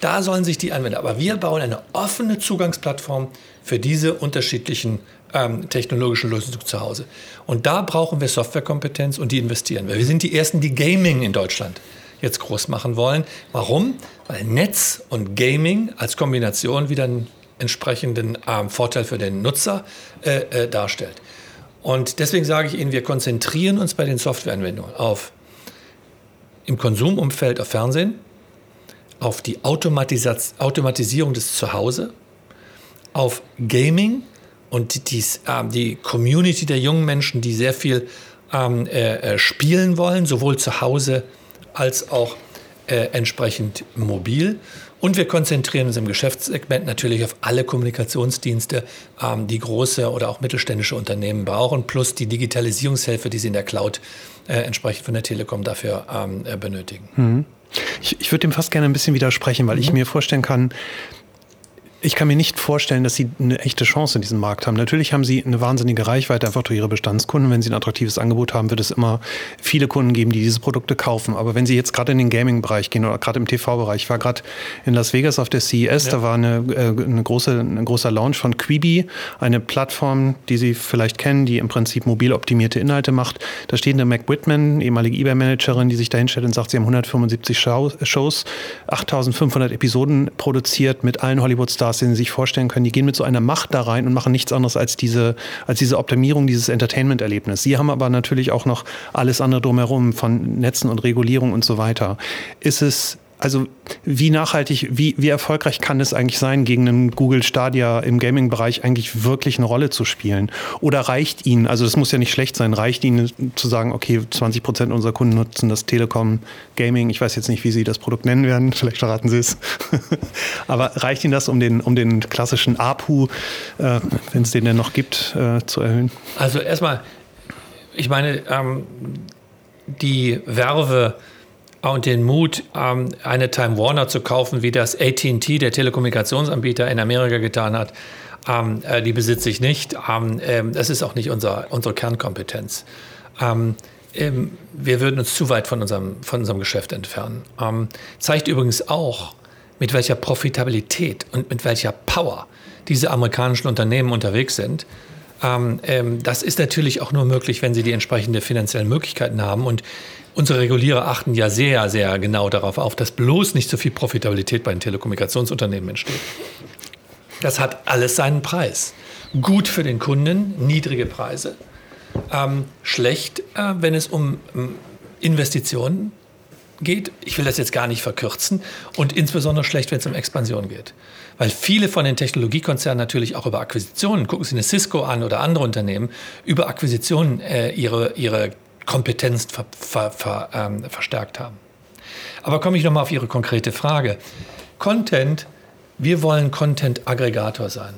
Da sollen sich die Anwender. Aber wir bauen eine offene Zugangsplattform für diese unterschiedlichen ähm, technologischen Lösungen zu Hause. Und da brauchen wir Softwarekompetenz und die investieren wir. Wir sind die Ersten, die Gaming in Deutschland jetzt groß machen wollen. Warum? Weil Netz und Gaming als Kombination wieder einen entsprechenden ähm, Vorteil für den Nutzer äh, äh, darstellt. Und deswegen sage ich Ihnen, wir konzentrieren uns bei den Softwareanwendungen auf im Konsumumfeld auf Fernsehen, auf die Automatisierung des Zuhause, auf Gaming und die, äh, die Community der jungen Menschen, die sehr viel ähm, äh, äh, spielen wollen, sowohl zu Hause als auch äh, entsprechend mobil. Und wir konzentrieren uns im Geschäftssegment natürlich auf alle Kommunikationsdienste, ähm, die große oder auch mittelständische Unternehmen brauchen, plus die Digitalisierungshilfe, die sie in der Cloud äh, entsprechend von der Telekom dafür ähm, äh, benötigen. Mhm. Ich, ich würde dem fast gerne ein bisschen widersprechen, weil mhm. ich mir vorstellen kann, ich kann mir nicht vorstellen, dass sie eine echte Chance in diesem Markt haben. Natürlich haben sie eine wahnsinnige Reichweite einfach durch ihre Bestandskunden. Wenn sie ein attraktives Angebot haben, wird es immer viele Kunden geben, die diese Produkte kaufen. Aber wenn sie jetzt gerade in den Gaming-Bereich gehen oder gerade im TV-Bereich, ich war gerade in Las Vegas auf der CES, ja. da war eine, äh, eine große, ein großer Launch von Quibi, eine Plattform, die Sie vielleicht kennen, die im Prinzip mobil optimierte Inhalte macht. Da steht eine Mac Whitman, ehemalige eBay-Managerin, die sich da hinstellt und sagt, sie haben 175 Shows, 8500 Episoden produziert mit allen Hollywood-Stars Stars, den Sie sich vorstellen können, die gehen mit so einer Macht da rein und machen nichts anderes als diese, als diese Optimierung dieses Entertainment-Erlebnisses. Sie haben aber natürlich auch noch alles andere drumherum von Netzen und Regulierung und so weiter. Ist es also wie nachhaltig, wie, wie erfolgreich kann es eigentlich sein, gegen einen Google Stadia im Gaming-Bereich eigentlich wirklich eine Rolle zu spielen? Oder reicht Ihnen, also das muss ja nicht schlecht sein, reicht Ihnen zu sagen, okay, 20 Prozent unserer Kunden nutzen das Telekom Gaming, ich weiß jetzt nicht, wie Sie das Produkt nennen werden, vielleicht verraten Sie es, aber reicht Ihnen das, um den, um den klassischen APU, äh, wenn es den denn noch gibt, äh, zu erhöhen? Also erstmal, ich meine, ähm, die Werbe und den Mut, ähm, eine Time Warner zu kaufen, wie das ATT, der Telekommunikationsanbieter in Amerika getan hat, ähm, äh, die besitze ich nicht. Ähm, das ist auch nicht unser, unsere Kernkompetenz. wir würden uns zu weit von unserem, von unserem Geschäft entfernen. zeigt übrigens auch, mit welcher Profitabilität und mit welcher Power diese amerikanischen Unternehmen unterwegs sind. das ist natürlich auch nur möglich, wenn sie die entsprechenden finanziellen Möglichkeiten haben. Und Unsere Regulierer achten ja sehr, sehr genau darauf auf, dass bloß nicht so viel Profitabilität bei den Telekommunikationsunternehmen entsteht. Das hat alles seinen Preis. Gut für den Kunden, niedrige Preise. Ähm, schlecht, äh, wenn es um ähm, Investitionen geht. Ich will das jetzt gar nicht verkürzen. Und insbesondere schlecht, wenn es um Expansion geht. Weil viele von den Technologiekonzernen natürlich auch über Akquisitionen, gucken Sie eine Cisco an oder andere Unternehmen, über Akquisitionen äh, ihre, ihre Kompetenz ver, ver, ver, ähm, verstärkt haben. Aber komme ich nochmal auf Ihre konkrete Frage. Content, wir wollen Content-Aggregator sein.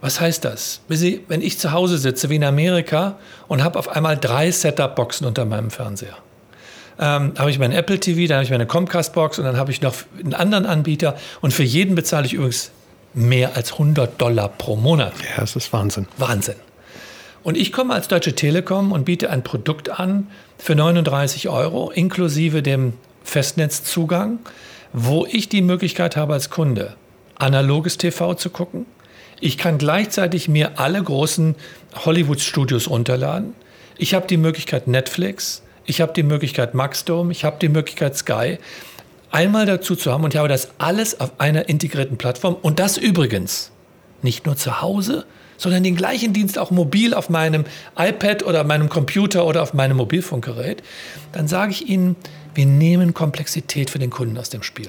Was heißt das? Wenn ich zu Hause sitze wie in Amerika und habe auf einmal drei Setup-Boxen unter meinem Fernseher. Ähm, habe ich meinen Apple TV, dann habe ich meine Comcast-Box und dann habe ich noch einen anderen Anbieter. Und für jeden bezahle ich übrigens mehr als 100 Dollar pro Monat. Ja, das ist Wahnsinn. Wahnsinn. Und ich komme als Deutsche Telekom und biete ein Produkt an für 39 Euro inklusive dem Festnetzzugang, wo ich die Möglichkeit habe als Kunde analoges TV zu gucken. Ich kann gleichzeitig mir alle großen Hollywood-Studios runterladen. Ich habe die Möglichkeit Netflix, ich habe die Möglichkeit Maxdome, ich habe die Möglichkeit Sky einmal dazu zu haben und ich habe das alles auf einer integrierten Plattform und das übrigens nicht nur zu Hause, sondern den gleichen Dienst auch mobil auf meinem iPad oder meinem Computer oder auf meinem Mobilfunkgerät, dann sage ich Ihnen, wir nehmen Komplexität für den Kunden aus dem Spiel.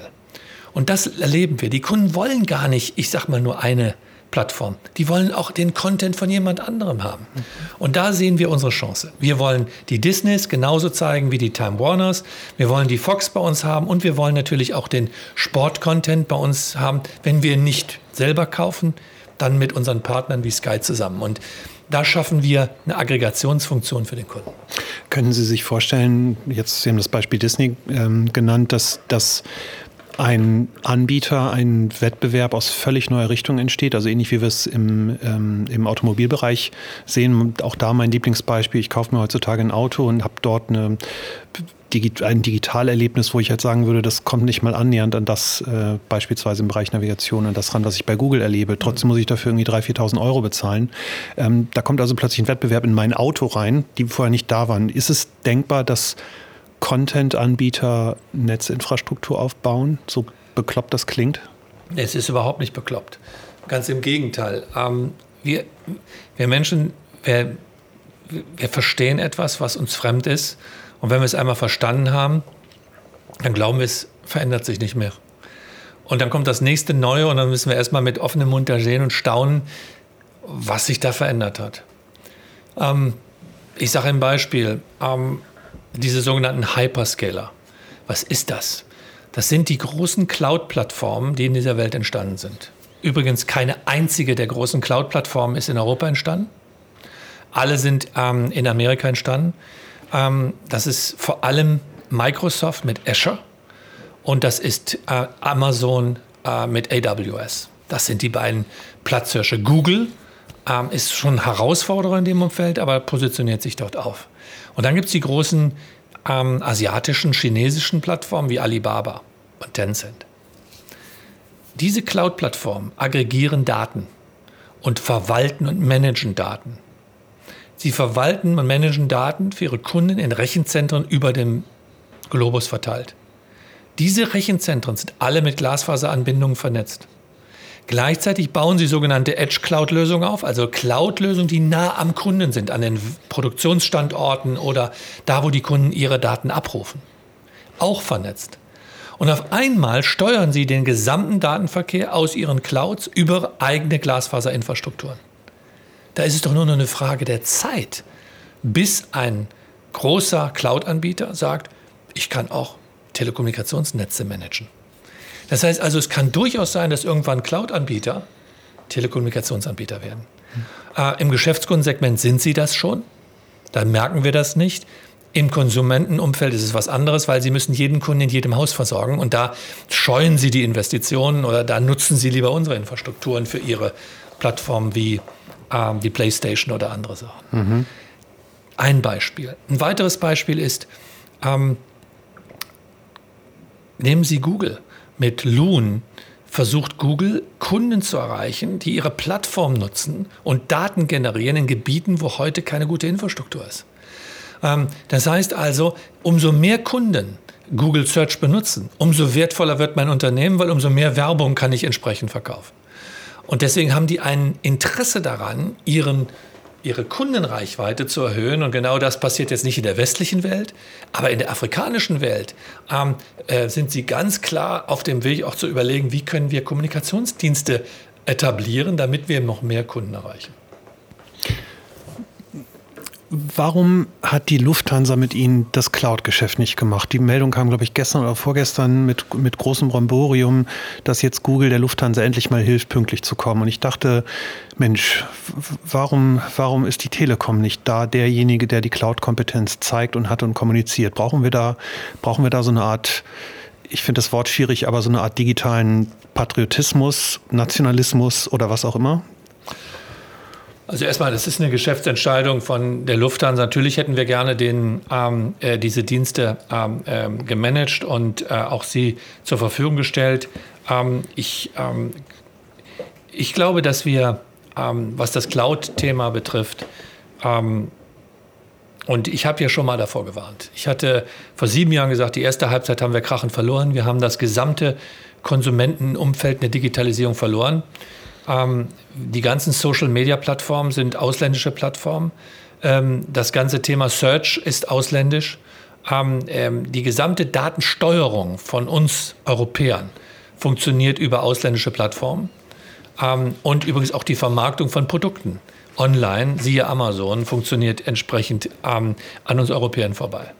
Und das erleben wir. Die Kunden wollen gar nicht, ich sage mal nur eine Plattform. Die wollen auch den Content von jemand anderem haben. Und da sehen wir unsere Chance. Wir wollen die Disneys genauso zeigen wie die Time Warners. Wir wollen die Fox bei uns haben und wir wollen natürlich auch den Sport-Content bei uns haben, wenn wir nicht selber kaufen, dann mit unseren Partnern wie Sky zusammen. Und da schaffen wir eine Aggregationsfunktion für den Kunden. Können Sie sich vorstellen, jetzt Sie haben das Beispiel Disney ähm, genannt, dass das ein Anbieter, ein Wettbewerb aus völlig neuer Richtung entsteht, also ähnlich wie wir es im, ähm, im Automobilbereich sehen. Auch da mein Lieblingsbeispiel, ich kaufe mir heutzutage ein Auto und habe dort eine ein Digitalerlebnis, wo ich halt sagen würde, das kommt nicht mal annähernd an das äh, beispielsweise im Bereich Navigation, an das ran, was ich bei Google erlebe. Trotzdem muss ich dafür irgendwie 3.000, 4.000 Euro bezahlen. Ähm, da kommt also plötzlich ein Wettbewerb in mein Auto rein, die vorher nicht da waren. Ist es denkbar, dass Content-Anbieter Netzinfrastruktur aufbauen, so bekloppt das klingt? Es ist überhaupt nicht bekloppt. Ganz im Gegenteil. Ähm, wir, wir Menschen, wir, wir verstehen etwas, was uns fremd ist und wenn wir es einmal verstanden haben, dann glauben wir, es verändert sich nicht mehr. Und dann kommt das nächste Neue und dann müssen wir erstmal mit offenem Mund da sehen und staunen, was sich da verändert hat. Ähm, ich sage ein Beispiel, ähm, diese sogenannten Hyperscaler. Was ist das? Das sind die großen Cloud-Plattformen, die in dieser Welt entstanden sind. Übrigens, keine einzige der großen Cloud-Plattformen ist in Europa entstanden. Alle sind ähm, in Amerika entstanden. Ähm, das ist vor allem Microsoft mit Azure und das ist äh, Amazon äh, mit AWS. Das sind die beiden Platzhirsche. Google ähm, ist schon Herausforderer in dem Umfeld, aber positioniert sich dort auf. Und dann gibt es die großen ähm, asiatischen, chinesischen Plattformen wie Alibaba und Tencent. Diese Cloud-Plattformen aggregieren Daten und verwalten und managen Daten. Sie verwalten und managen Daten für ihre Kunden in Rechenzentren über dem Globus verteilt. Diese Rechenzentren sind alle mit Glasfaseranbindungen vernetzt. Gleichzeitig bauen sie sogenannte Edge Cloud Lösungen auf, also Cloud Lösungen, die nah am Kunden sind, an den Produktionsstandorten oder da, wo die Kunden ihre Daten abrufen. Auch vernetzt. Und auf einmal steuern sie den gesamten Datenverkehr aus ihren Clouds über eigene Glasfaserinfrastrukturen. Da ist es doch nur noch eine Frage der Zeit, bis ein großer Cloud-Anbieter sagt, ich kann auch Telekommunikationsnetze managen. Das heißt also, es kann durchaus sein, dass irgendwann Cloud-Anbieter Telekommunikationsanbieter werden. Äh, Im Geschäftskundensegment sind sie das schon. Dann merken wir das nicht. Im Konsumentenumfeld ist es was anderes, weil sie müssen jeden Kunden in jedem Haus versorgen und da scheuen sie die Investitionen oder da nutzen sie lieber unsere Infrastrukturen für ihre Plattformen wie ähm, die PlayStation oder andere Sachen. Mhm. Ein Beispiel. Ein weiteres Beispiel ist, ähm, nehmen Sie Google mit Loon versucht Google Kunden zu erreichen, die ihre Plattform nutzen und Daten generieren in Gebieten, wo heute keine gute Infrastruktur ist. Ähm, das heißt also, umso mehr Kunden Google Search benutzen, umso wertvoller wird mein Unternehmen, weil umso mehr Werbung kann ich entsprechend verkaufen. Und deswegen haben die ein Interesse daran, ihren ihre Kundenreichweite zu erhöhen. Und genau das passiert jetzt nicht in der westlichen Welt, aber in der afrikanischen Welt ähm, äh, sind sie ganz klar auf dem Weg auch zu überlegen, wie können wir Kommunikationsdienste etablieren, damit wir noch mehr Kunden erreichen. Warum hat die Lufthansa mit Ihnen das Cloud-Geschäft nicht gemacht? Die Meldung kam, glaube ich, gestern oder vorgestern mit, mit großem Bromborium, dass jetzt Google der Lufthansa endlich mal hilft, pünktlich zu kommen. Und ich dachte, Mensch, warum, warum ist die Telekom nicht da derjenige, der die Cloud-Kompetenz zeigt und hat und kommuniziert? Brauchen wir da, brauchen wir da so eine Art, ich finde das Wort schwierig, aber so eine Art digitalen Patriotismus, Nationalismus oder was auch immer? Also erstmal, das ist eine Geschäftsentscheidung von der Lufthansa. Natürlich hätten wir gerne den, ähm, äh, diese Dienste ähm, ähm, gemanagt und äh, auch sie zur Verfügung gestellt. Ähm, ich, ähm, ich glaube, dass wir, was das Cloud-Thema betrifft, und ich habe ja schon mal davor gewarnt. Ich hatte vor sieben Jahren gesagt, die erste Halbzeit haben wir krachend verloren. Wir haben das gesamte Konsumentenumfeld in der Digitalisierung verloren. Ähm, die ganzen Social-Media-Plattformen sind ausländische Plattformen. Ähm, das ganze Thema Search ist ausländisch. Ähm, ähm, die gesamte Datensteuerung von uns Europäern funktioniert über ausländische Plattformen. Ähm, und übrigens auch die Vermarktung von Produkten online, siehe Amazon, funktioniert entsprechend ähm, an uns Europäern vorbei.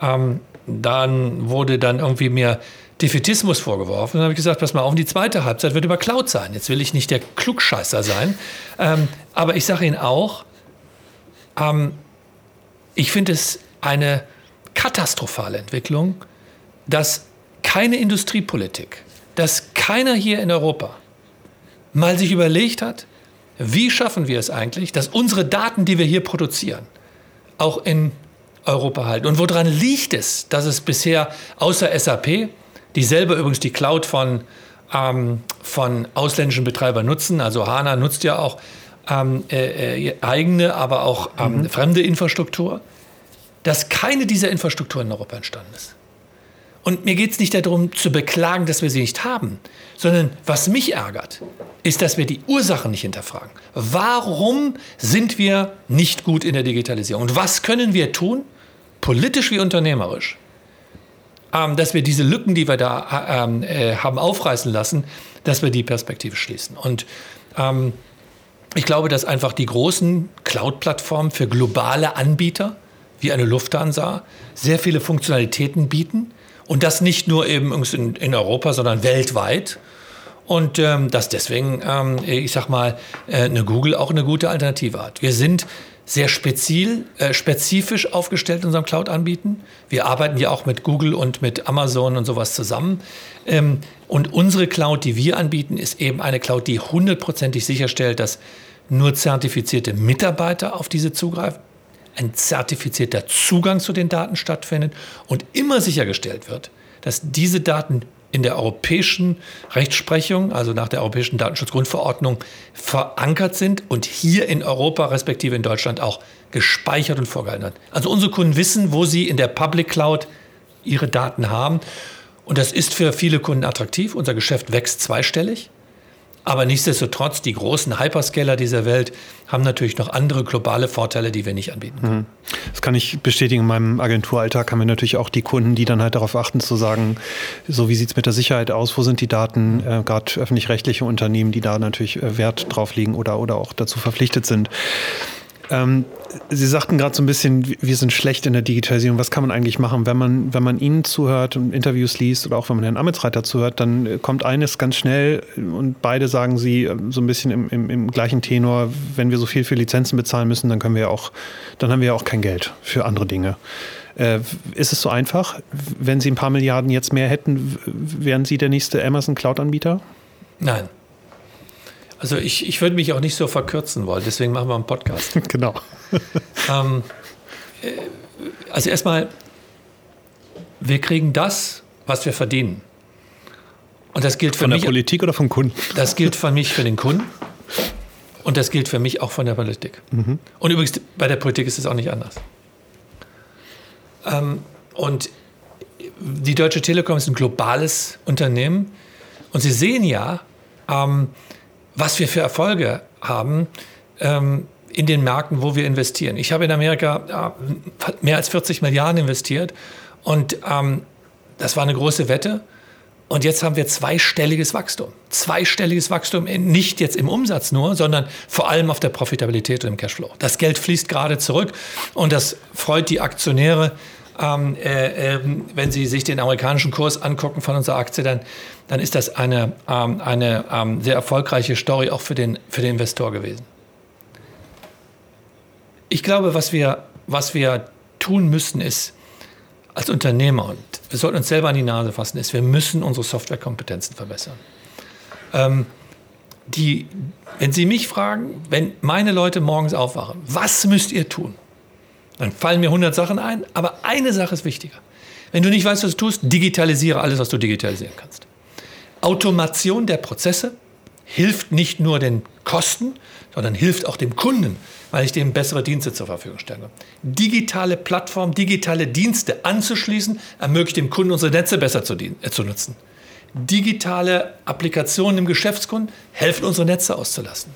dann wurde dann irgendwie mir Defetismus vorgeworfen. Dann habe ich gesagt, pass mal auf, die zweite Halbzeit wird über Cloud sein. Jetzt will ich nicht der Klugscheißer sein. Ähm, aber ich sage Ihnen auch, ähm, ich finde es eine katastrophale Entwicklung, dass keine Industriepolitik, dass keiner hier in Europa mal sich überlegt hat, wie schaffen wir es eigentlich, dass unsere Daten, die wir hier produzieren, auch in Europa halten. Und woran liegt es, dass es bisher außer SAP die selber übrigens die Cloud von, ähm, von ausländischen Betreibern nutzen. Also HANA nutzt ja auch ähm, äh, äh, eigene, aber auch ähm, mhm. fremde Infrastruktur, dass keine dieser Infrastrukturen in Europa entstanden ist. Und mir geht es nicht darum zu beklagen, dass wir sie nicht haben, sondern was mich ärgert, ist, dass wir die Ursachen nicht hinterfragen. Warum sind wir nicht gut in der Digitalisierung? Und was können wir tun, politisch wie unternehmerisch, ähm, dass wir diese Lücken, die wir da ähm, äh, haben aufreißen lassen, dass wir die Perspektive schließen. Und ähm, ich glaube, dass einfach die großen Cloud-Plattformen für globale Anbieter wie eine Lufthansa sehr viele Funktionalitäten bieten und das nicht nur eben in, in Europa, sondern weltweit. Und ähm, dass deswegen, ähm, ich sag mal, äh, eine Google auch eine gute Alternative hat. Wir sind sehr spezil, äh, spezifisch aufgestellt in unserem Cloud-Anbieten. Wir arbeiten ja auch mit Google und mit Amazon und sowas zusammen. Ähm, und unsere Cloud, die wir anbieten, ist eben eine Cloud, die hundertprozentig sicherstellt, dass nur zertifizierte Mitarbeiter auf diese zugreifen, ein zertifizierter Zugang zu den Daten stattfindet und immer sichergestellt wird, dass diese Daten in der europäischen Rechtsprechung, also nach der Europäischen Datenschutzgrundverordnung, verankert sind und hier in Europa, respektive in Deutschland auch gespeichert und vorgehalten hat. Also unsere Kunden wissen, wo sie in der Public Cloud ihre Daten haben. Und das ist für viele Kunden attraktiv. Unser Geschäft wächst zweistellig. Aber nichtsdestotrotz, die großen Hyperscaler dieser Welt haben natürlich noch andere globale Vorteile, die wir nicht anbieten können. Mhm. Das kann ich bestätigen. In meinem Agenturalltag haben wir natürlich auch die Kunden, die dann halt darauf achten, zu sagen, so wie sieht es mit der Sicherheit aus, wo sind die Daten, äh, gerade öffentlich-rechtliche Unternehmen, die da natürlich äh, Wert drauf legen oder, oder auch dazu verpflichtet sind. Ähm, Sie sagten gerade so ein bisschen, wir sind schlecht in der Digitalisierung. Was kann man eigentlich machen? Wenn man, wenn man Ihnen zuhört und Interviews liest oder auch wenn man Herrn Amitsreiter zuhört, dann äh, kommt eines ganz schnell und beide sagen Sie äh, so ein bisschen im, im, im, gleichen Tenor, wenn wir so viel für Lizenzen bezahlen müssen, dann können wir auch, dann haben wir ja auch kein Geld für andere Dinge. Äh, ist es so einfach? Wenn Sie ein paar Milliarden jetzt mehr hätten, wären Sie der nächste Amazon Cloud-Anbieter? Nein. Also ich, ich würde mich auch nicht so verkürzen wollen, deswegen machen wir einen Podcast. genau. ähm, äh, also erstmal, wir kriegen das, was wir verdienen. Und das gilt für von mich. Von der Politik oder vom Kunden? Das gilt für mich für den Kunden. Und das gilt für mich auch von der Politik. Mhm. Und übrigens, bei der Politik ist es auch nicht anders. Ähm, und die Deutsche Telekom ist ein globales Unternehmen. Und Sie sehen ja, ähm, was wir für Erfolge haben ähm, in den Märkten, wo wir investieren. Ich habe in Amerika äh, mehr als 40 Milliarden investiert und ähm, das war eine große Wette. Und jetzt haben wir zweistelliges Wachstum. Zweistelliges Wachstum, nicht jetzt im Umsatz nur, sondern vor allem auf der Profitabilität und im Cashflow. Das Geld fließt gerade zurück und das freut die Aktionäre. Ähm, äh, äh, wenn Sie sich den amerikanischen Kurs angucken von unserer Aktie, dann dann ist das eine, ähm, eine ähm, sehr erfolgreiche Story auch für den, für den Investor gewesen. Ich glaube, was wir, was wir tun müssen, ist, als Unternehmer, und wir sollten uns selber an die Nase fassen, ist, wir müssen unsere Softwarekompetenzen verbessern. Ähm, die, wenn Sie mich fragen, wenn meine Leute morgens aufwachen, was müsst ihr tun? Dann fallen mir 100 Sachen ein, aber eine Sache ist wichtiger. Wenn du nicht weißt, was du tust, digitalisiere alles, was du digitalisieren kannst. Automation der Prozesse hilft nicht nur den Kosten, sondern hilft auch dem Kunden, weil ich dem bessere Dienste zur Verfügung stelle. Digitale Plattformen, digitale Dienste anzuschließen, ermöglicht dem Kunden unsere Netze besser zu, äh, zu nutzen. Digitale Applikationen im Geschäftskunden helfen unsere Netze auszulassen.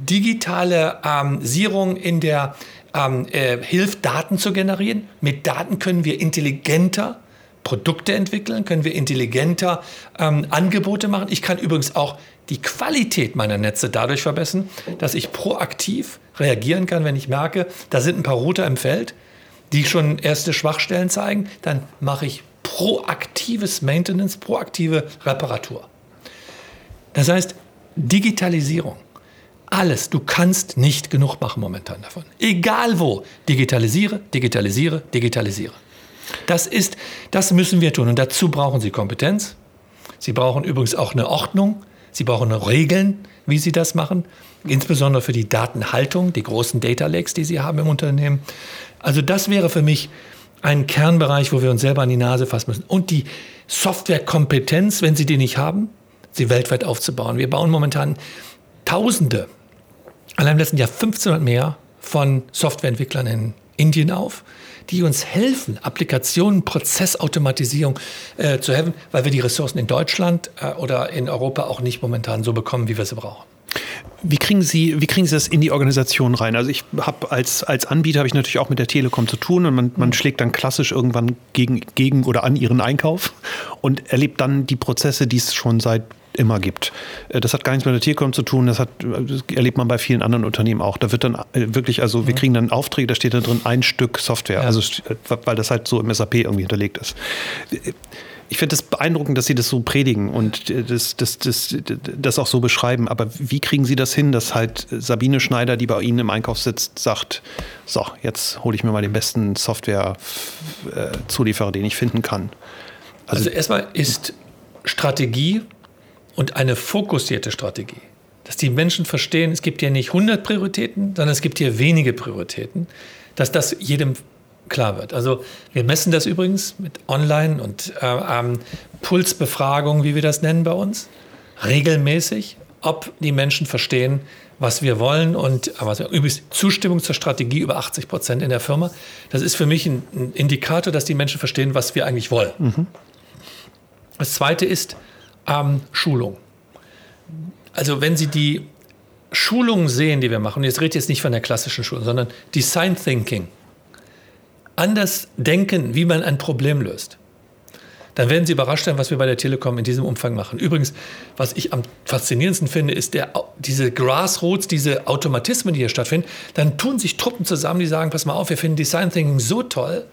Digitale ähm, Sierung in der ähm, äh, hilft Daten zu generieren. Mit Daten können wir intelligenter Produkte entwickeln, können wir intelligenter ähm, Angebote machen. Ich kann übrigens auch die Qualität meiner Netze dadurch verbessern, dass ich proaktiv reagieren kann, wenn ich merke, da sind ein paar Router im Feld, die schon erste Schwachstellen zeigen, dann mache ich proaktives Maintenance, proaktive Reparatur. Das heißt, Digitalisierung. Alles, du kannst nicht genug machen momentan davon. Egal wo. Digitalisiere, digitalisiere, digitalisiere. Das ist, das müssen wir tun. Und dazu brauchen Sie Kompetenz. Sie brauchen übrigens auch eine Ordnung. Sie brauchen Regeln, wie Sie das machen. Insbesondere für die Datenhaltung, die großen Data Lakes, die Sie haben im Unternehmen. Also das wäre für mich ein Kernbereich, wo wir uns selber an die Nase fassen müssen. Und die Softwarekompetenz, wenn Sie die nicht haben, sie weltweit aufzubauen. Wir bauen momentan Tausende, allein im letzten Jahr 1500 mehr von Softwareentwicklern in Indien auf die uns helfen, Applikationen, Prozessautomatisierung äh, zu helfen, weil wir die Ressourcen in Deutschland äh, oder in Europa auch nicht momentan so bekommen, wie wir sie brauchen. Wie kriegen Sie, wie kriegen Sie das in die Organisation rein? Also ich habe als, als Anbieter habe ich natürlich auch mit der Telekom zu tun und man, man mhm. schlägt dann klassisch irgendwann gegen, gegen oder an ihren Einkauf und erlebt dann die Prozesse, die es schon seit immer gibt. Äh, das hat gar nichts mit der Telekom zu tun, das, hat, das erlebt man bei vielen anderen Unternehmen auch. Da wird dann äh, wirklich, also wir mhm. kriegen dann Aufträge, da steht da drin ein Stück Software, ja. also äh, weil das halt so im SAP irgendwie hinterlegt ist. Ich finde es das beeindruckend, dass Sie das so predigen und das, das, das, das auch so beschreiben. Aber wie kriegen Sie das hin, dass halt Sabine Schneider, die bei Ihnen im Einkauf sitzt, sagt, so, jetzt hole ich mir mal den besten Software-Zulieferer, den ich finden kann? Also, also erstmal ist Strategie und eine fokussierte Strategie. Dass die Menschen verstehen, es gibt hier nicht 100 Prioritäten, sondern es gibt hier wenige Prioritäten, dass das jedem klar wird. Also wir messen das übrigens mit Online- und äh, ähm, Pulsbefragungen, wie wir das nennen bei uns, regelmäßig, ob die Menschen verstehen, was wir wollen und also übrigens Zustimmung zur Strategie über 80 Prozent in der Firma. Das ist für mich ein, ein Indikator, dass die Menschen verstehen, was wir eigentlich wollen. Mhm. Das Zweite ist, ähm, Schulung. also wenn Sie die Schulungen sehen, die wir machen, jetzt rede ich jetzt nicht von der klassischen Schulung, sondern Design Thinking, anders denken, wie man ein Problem löst, dann werden Sie überrascht sein, was wir bei der Telekom in diesem Umfang machen. Übrigens, was ich am faszinierendsten finde, ist der, diese Grassroots, diese Automatismen, die hier stattfinden. Dann tun sich Truppen zusammen, die sagen, pass mal auf, wir finden Design Thinking so toll,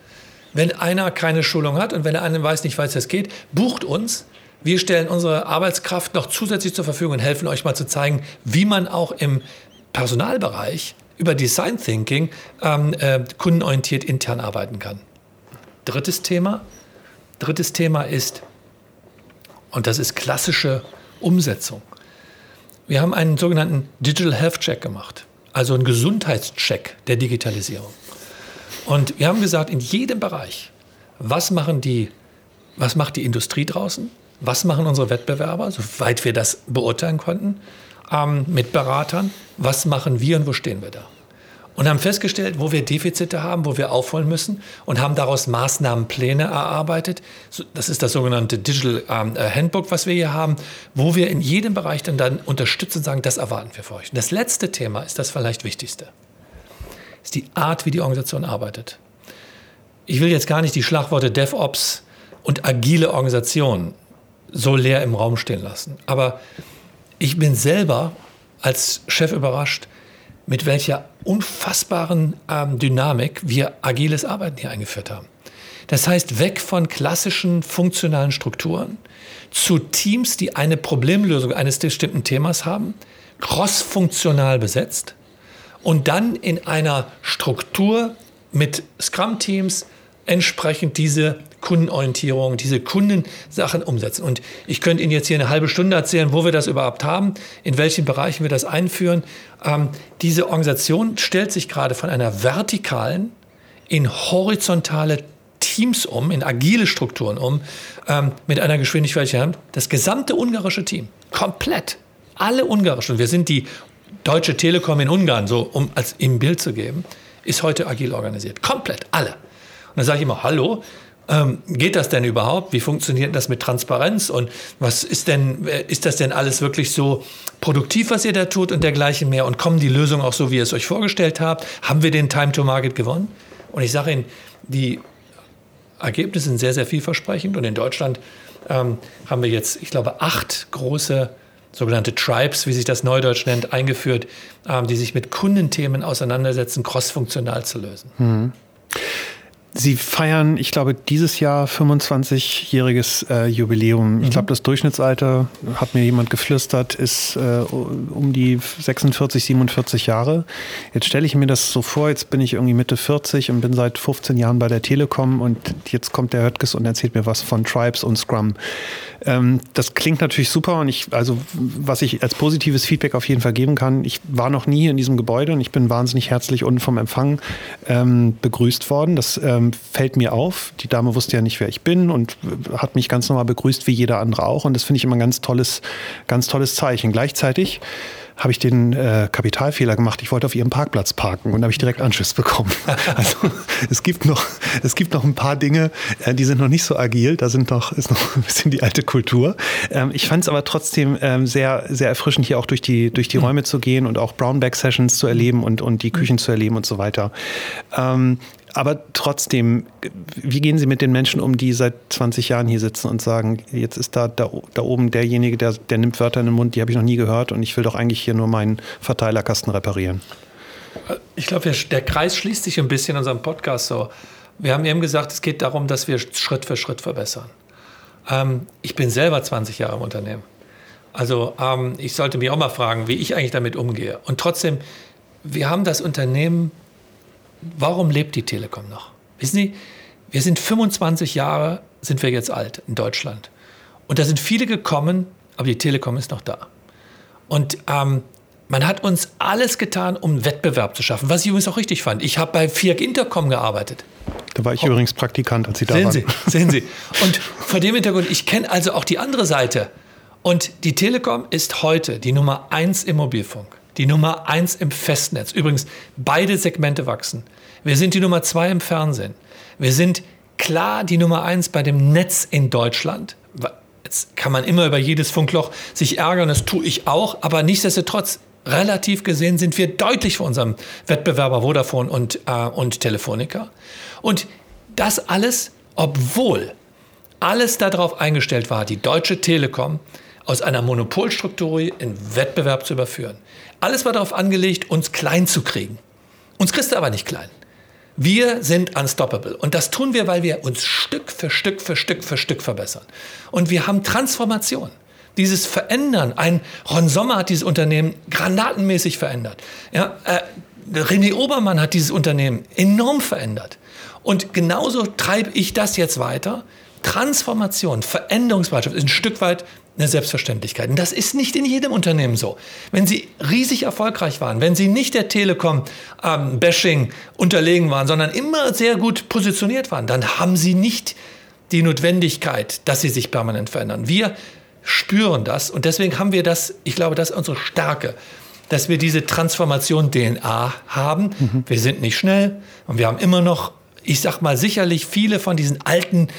wenn einer keine Schulung hat und wenn der eine weiß nicht, weiß, es geht, bucht uns. Wir stellen unsere Arbeitskraft noch zusätzlich zur Verfügung und helfen euch mal zu zeigen, wie man auch im Personalbereich über Design Thinking ähm, äh, kundenorientiert intern arbeiten kann. Drittes Thema. Drittes Thema ist, und das ist klassische Umsetzung. Wir haben einen sogenannten Digital Health Check gemacht, also einen Gesundheitscheck der Digitalisierung. Und wir haben gesagt, in jedem Bereich, was, machen die, was macht die Industrie draußen? Was machen unsere Wettbewerber, soweit wir das beurteilen konnten, ähm, mit Beratern? Was machen wir und wo stehen wir da? Und haben festgestellt, wo wir Defizite haben, wo wir aufholen müssen und haben daraus Maßnahmenpläne erarbeitet. Das ist das sogenannte Digital ähm, äh, Handbook, was wir hier haben, wo wir in jedem Bereich dann, dann unterstützen und sagen, das erwarten wir für euch. Und das letzte Thema ist das vielleicht wichtigste ist die Art, wie die Organisation arbeitet. Ich will jetzt gar nicht die Schlagworte DevOps und agile Organisation so leer im Raum stehen lassen. Aber ich bin selber als Chef überrascht, mit welcher unfassbaren ähm, Dynamik wir agiles Arbeiten hier eingeführt haben. Das heißt, weg von klassischen funktionalen Strukturen zu Teams, die eine Problemlösung eines bestimmten Themas haben, crossfunktional besetzt und dann in einer Struktur mit Scrum-Teams entsprechend diese Kundenorientierung, diese Kundensachen umsetzen. Und ich könnte Ihnen jetzt hier eine halbe Stunde erzählen, wo wir das überhaupt haben, in welchen Bereichen wir das einführen. Ähm, diese Organisation stellt sich gerade von einer vertikalen in horizontale Teams um, in agile Strukturen um, ähm, mit einer Geschwindigkeit. Das gesamte ungarische Team, komplett, alle ungarischen, wir sind die Deutsche Telekom in Ungarn, so um als im Bild zu geben, ist heute agil organisiert. Komplett, alle. Und dann sage ich immer, hallo, ähm, geht das denn überhaupt? Wie funktioniert das mit Transparenz? Und was ist denn, äh, ist das denn alles wirklich so produktiv, was ihr da tut und dergleichen mehr? Und kommen die Lösungen auch so, wie ihr es euch vorgestellt habt? Haben wir den Time to Market gewonnen? Und ich sage Ihnen, die Ergebnisse sind sehr, sehr vielversprechend. Und in Deutschland ähm, haben wir jetzt, ich glaube, acht große sogenannte Tribes, wie sich das Neudeutsch nennt, eingeführt, ähm, die sich mit Kundenthemen auseinandersetzen, crossfunktional zu lösen. Mhm. Sie feiern, ich glaube, dieses Jahr 25-jähriges äh, Jubiläum. Mhm. Ich glaube, das Durchschnittsalter, hat mir jemand geflüstert, ist äh, um die 46, 47 Jahre. Jetzt stelle ich mir das so vor, jetzt bin ich irgendwie Mitte 40 und bin seit 15 Jahren bei der Telekom und jetzt kommt der Höttges und erzählt mir was von Tribes und Scrum. Ähm, das klingt natürlich super und ich, also was ich als positives Feedback auf jeden Fall geben kann, ich war noch nie in diesem Gebäude und ich bin wahnsinnig herzlich unten vom Empfang ähm, begrüßt worden. Das ähm, fällt mir auf. Die Dame wusste ja nicht, wer ich bin und hat mich ganz normal begrüßt, wie jeder andere auch. Und das finde ich immer ein ganz tolles, ganz tolles Zeichen. Gleichzeitig habe ich den äh, Kapitalfehler gemacht. Ich wollte auf ihrem Parkplatz parken und habe ich direkt Anschiss bekommen. also es gibt noch, es gibt noch ein paar Dinge, äh, die sind noch nicht so agil. Da sind noch, ist noch ein bisschen die alte Kultur. Ähm, ich fand es aber trotzdem ähm, sehr, sehr erfrischend, hier auch durch die, durch die. Räume zu gehen und auch Brownback-Sessions zu erleben und, und die Küchen zu erleben und so weiter. Ähm, aber trotzdem, wie gehen Sie mit den Menschen um, die seit 20 Jahren hier sitzen und sagen, jetzt ist da, da, da oben derjenige, der, der nimmt Wörter in den Mund, die habe ich noch nie gehört und ich will doch eigentlich hier nur meinen Verteilerkasten reparieren? Ich glaube, der Kreis schließt sich ein bisschen in unserem Podcast so. Wir haben eben gesagt, es geht darum, dass wir Schritt für Schritt verbessern. Ähm, ich bin selber 20 Jahre im Unternehmen. Also ähm, ich sollte mich auch mal fragen, wie ich eigentlich damit umgehe. Und trotzdem, wir haben das Unternehmen warum lebt die Telekom noch? Wissen Sie, wir sind 25 Jahre, sind wir jetzt alt in Deutschland. Und da sind viele gekommen, aber die Telekom ist noch da. Und ähm, man hat uns alles getan, um Wettbewerb zu schaffen, was ich übrigens auch richtig fand. Ich habe bei Fiat Intercom gearbeitet. Da war ich oh. übrigens Praktikant, als Sie da sehen waren. Sie, sehen Sie. Und vor dem Hintergrund, ich kenne also auch die andere Seite. Und die Telekom ist heute die Nummer eins im Mobilfunk die Nummer eins im Festnetz. Übrigens, beide Segmente wachsen. Wir sind die Nummer zwei im Fernsehen. Wir sind klar die Nummer eins bei dem Netz in Deutschland. Jetzt kann man immer über jedes Funkloch sich ärgern, das tue ich auch, aber nichtsdestotrotz, relativ gesehen sind wir deutlich vor unserem Wettbewerber Vodafone und, äh, und Telefonica. Und das alles, obwohl alles darauf eingestellt war, die Deutsche Telekom aus einer Monopolstruktur in Wettbewerb zu überführen. Alles war darauf angelegt, uns klein zu kriegen. Uns kriegst du aber nicht klein. Wir sind unstoppable. Und das tun wir, weil wir uns Stück für Stück für Stück für Stück verbessern. Und wir haben Transformation. Dieses Verändern. Ein Ron Sommer hat dieses Unternehmen granatenmäßig verändert. Ja, äh, René Obermann hat dieses Unternehmen enorm verändert. Und genauso treibe ich das jetzt weiter. Transformation, Veränderungsbereitschaft ist ein Stück weit eine Selbstverständlichkeit. Und das ist nicht in jedem Unternehmen so. Wenn Sie riesig erfolgreich waren, wenn Sie nicht der Telekom-Bashing ähm, unterlegen waren, sondern immer sehr gut positioniert waren, dann haben Sie nicht die Notwendigkeit, dass Sie sich permanent verändern. Wir spüren das und deswegen haben wir das, ich glaube, das ist unsere Stärke, dass wir diese Transformation DNA haben. Mhm. Wir sind nicht schnell und wir haben immer noch, ich sag mal, sicherlich viele von diesen alten,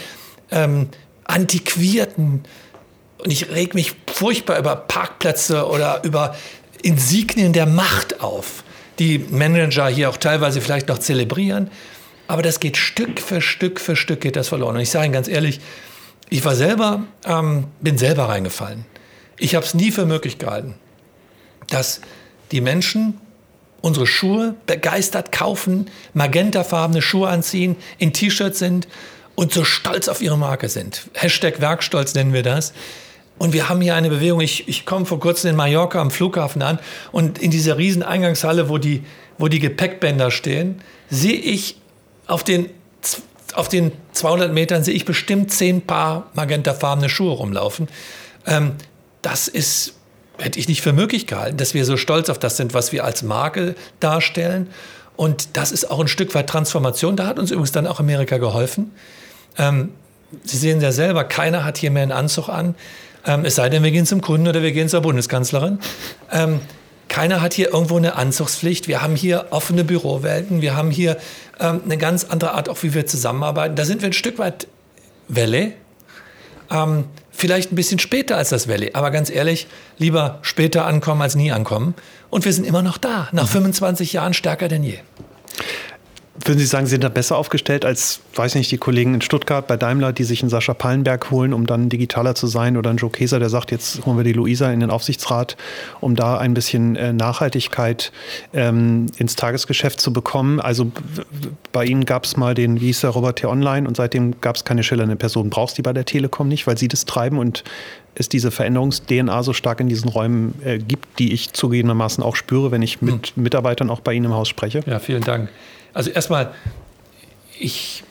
ähm, antiquierten und ich reg mich furchtbar über Parkplätze oder über Insignien der Macht auf, die Manager hier auch teilweise vielleicht noch zelebrieren. Aber das geht Stück für Stück für Stück geht das verloren. Und ich sage Ihnen ganz ehrlich, ich war selber, ähm, bin selber reingefallen. Ich habe es nie für möglich gehalten, dass die Menschen unsere Schuhe begeistert kaufen, magentafarbene Schuhe anziehen, in T-Shirts sind und so stolz auf ihre Marke sind. Hashtag Werkstolz nennen wir das. Und wir haben hier eine Bewegung. Ich, ich komme vor kurzem in Mallorca am Flughafen an und in dieser riesen Eingangshalle, wo die, wo die Gepäckbänder stehen, sehe ich auf den, auf den 200 Metern sehe ich bestimmt zehn Paar magentafarbene Schuhe rumlaufen. Ähm, das ist, hätte ich nicht für möglich gehalten, dass wir so stolz auf das sind, was wir als Marke darstellen. Und das ist auch ein Stück weit Transformation. Da hat uns übrigens dann auch Amerika geholfen. Ähm, Sie sehen ja selber, keiner hat hier mehr einen Anzug an. Ähm, es sei denn, wir gehen zum Kunden oder wir gehen zur Bundeskanzlerin. Ähm, keiner hat hier irgendwo eine Anzugspflicht. Wir haben hier offene Bürowelten. Wir haben hier ähm, eine ganz andere Art, auch wie wir zusammenarbeiten. Da sind wir ein Stück weit Welle. Ähm, vielleicht ein bisschen später als das Valley. Aber ganz ehrlich, lieber später ankommen als nie ankommen. Und wir sind immer noch da, nach 25 Jahren stärker denn je. Würden Sie sagen, Sie sind da besser aufgestellt als, weiß nicht, die Kollegen in Stuttgart bei Daimler, die sich einen Sascha Pallenberg holen, um dann digitaler zu sein, oder einen Joe Keser, der sagt, jetzt holen wir die Luisa in den Aufsichtsrat, um da ein bisschen äh, Nachhaltigkeit ähm, ins Tagesgeschäft zu bekommen. Also bei Ihnen gab es mal den, wie hieß der, Robert T. Online und seitdem gab es keine schillernde Person. Brauchst du die bei der Telekom nicht, weil Sie das treiben und es diese Veränderungs-DNA so stark in diesen Räumen äh, gibt, die ich zugegebenermaßen auch spüre, wenn ich mit hm. Mitarbeitern auch bei Ihnen im Haus spreche? Ja, vielen Dank. Also erstmal, ich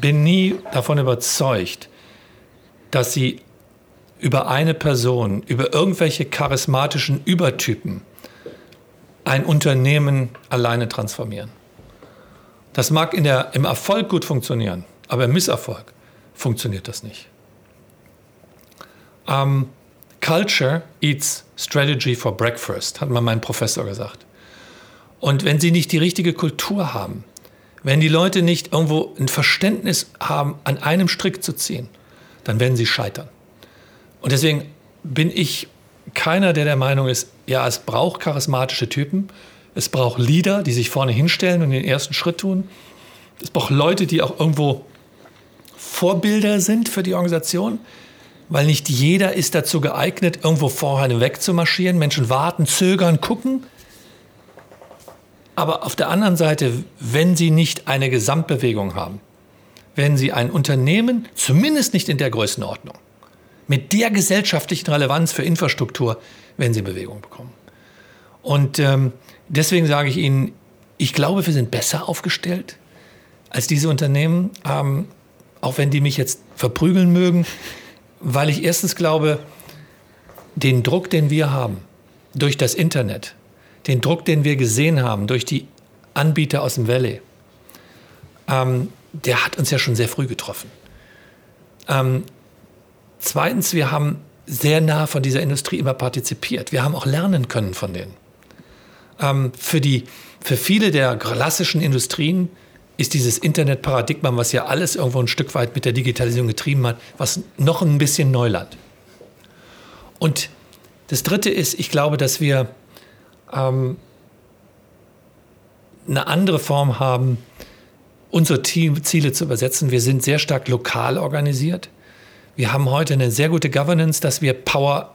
bin nie davon überzeugt, dass sie über eine Person, über irgendwelche charismatischen Übertypen ein Unternehmen alleine transformieren. Das mag in der, im Erfolg gut funktionieren, aber im Misserfolg funktioniert das nicht. Um, ähm, Culture eats strategy for breakfast, hat mal mein Professor gesagt. Und wenn sie nicht die richtige Kultur haben, wenn die Leute nicht irgendwo ein Verständnis haben, an einem Strick zu ziehen, dann werden sie scheitern. Und deswegen bin ich keiner, der der Meinung ist, ja, es braucht charismatische Typen, es braucht Leader, die sich vorne hinstellen und den ersten Schritt tun. Es braucht Leute, die auch irgendwo Vorbilder sind für die Organisation, weil nicht jeder ist dazu geeignet, irgendwo vorne wegzumarschieren. Menschen warten, zögern, gucken. Aber auf der anderen Seite, wenn Sie nicht eine Gesamtbewegung haben, wenn Sie ein Unternehmen, zumindest nicht in der Größenordnung, mit der gesellschaftlichen Relevanz für Infrastruktur, wenn Sie Bewegung bekommen. Und ähm, deswegen sage ich Ihnen, ich glaube, wir sind besser aufgestellt als diese Unternehmen, ähm, auch wenn die mich jetzt verprügeln mögen, weil ich erstens glaube, den Druck, den wir haben durch das Internet, den Druck, den wir gesehen haben durch die Anbieter aus dem Valley, ähm, der hat uns ja schon sehr früh getroffen. Ähm, zweitens, wir haben sehr nah von dieser Industrie immer partizipiert. Wir haben auch lernen können von denen. Ähm, für, die, für viele der klassischen Industrien ist dieses Internetparadigma, was ja alles irgendwo ein Stück weit mit der Digitalisierung getrieben hat, was noch ein bisschen Neuland. Und das Dritte ist, ich glaube, dass wir ähm, eine andere Form haben, unsere Ziele zu übersetzen. Wir sind sehr stark lokal organisiert. Wir haben heute eine sehr gute Governance, dass wir Power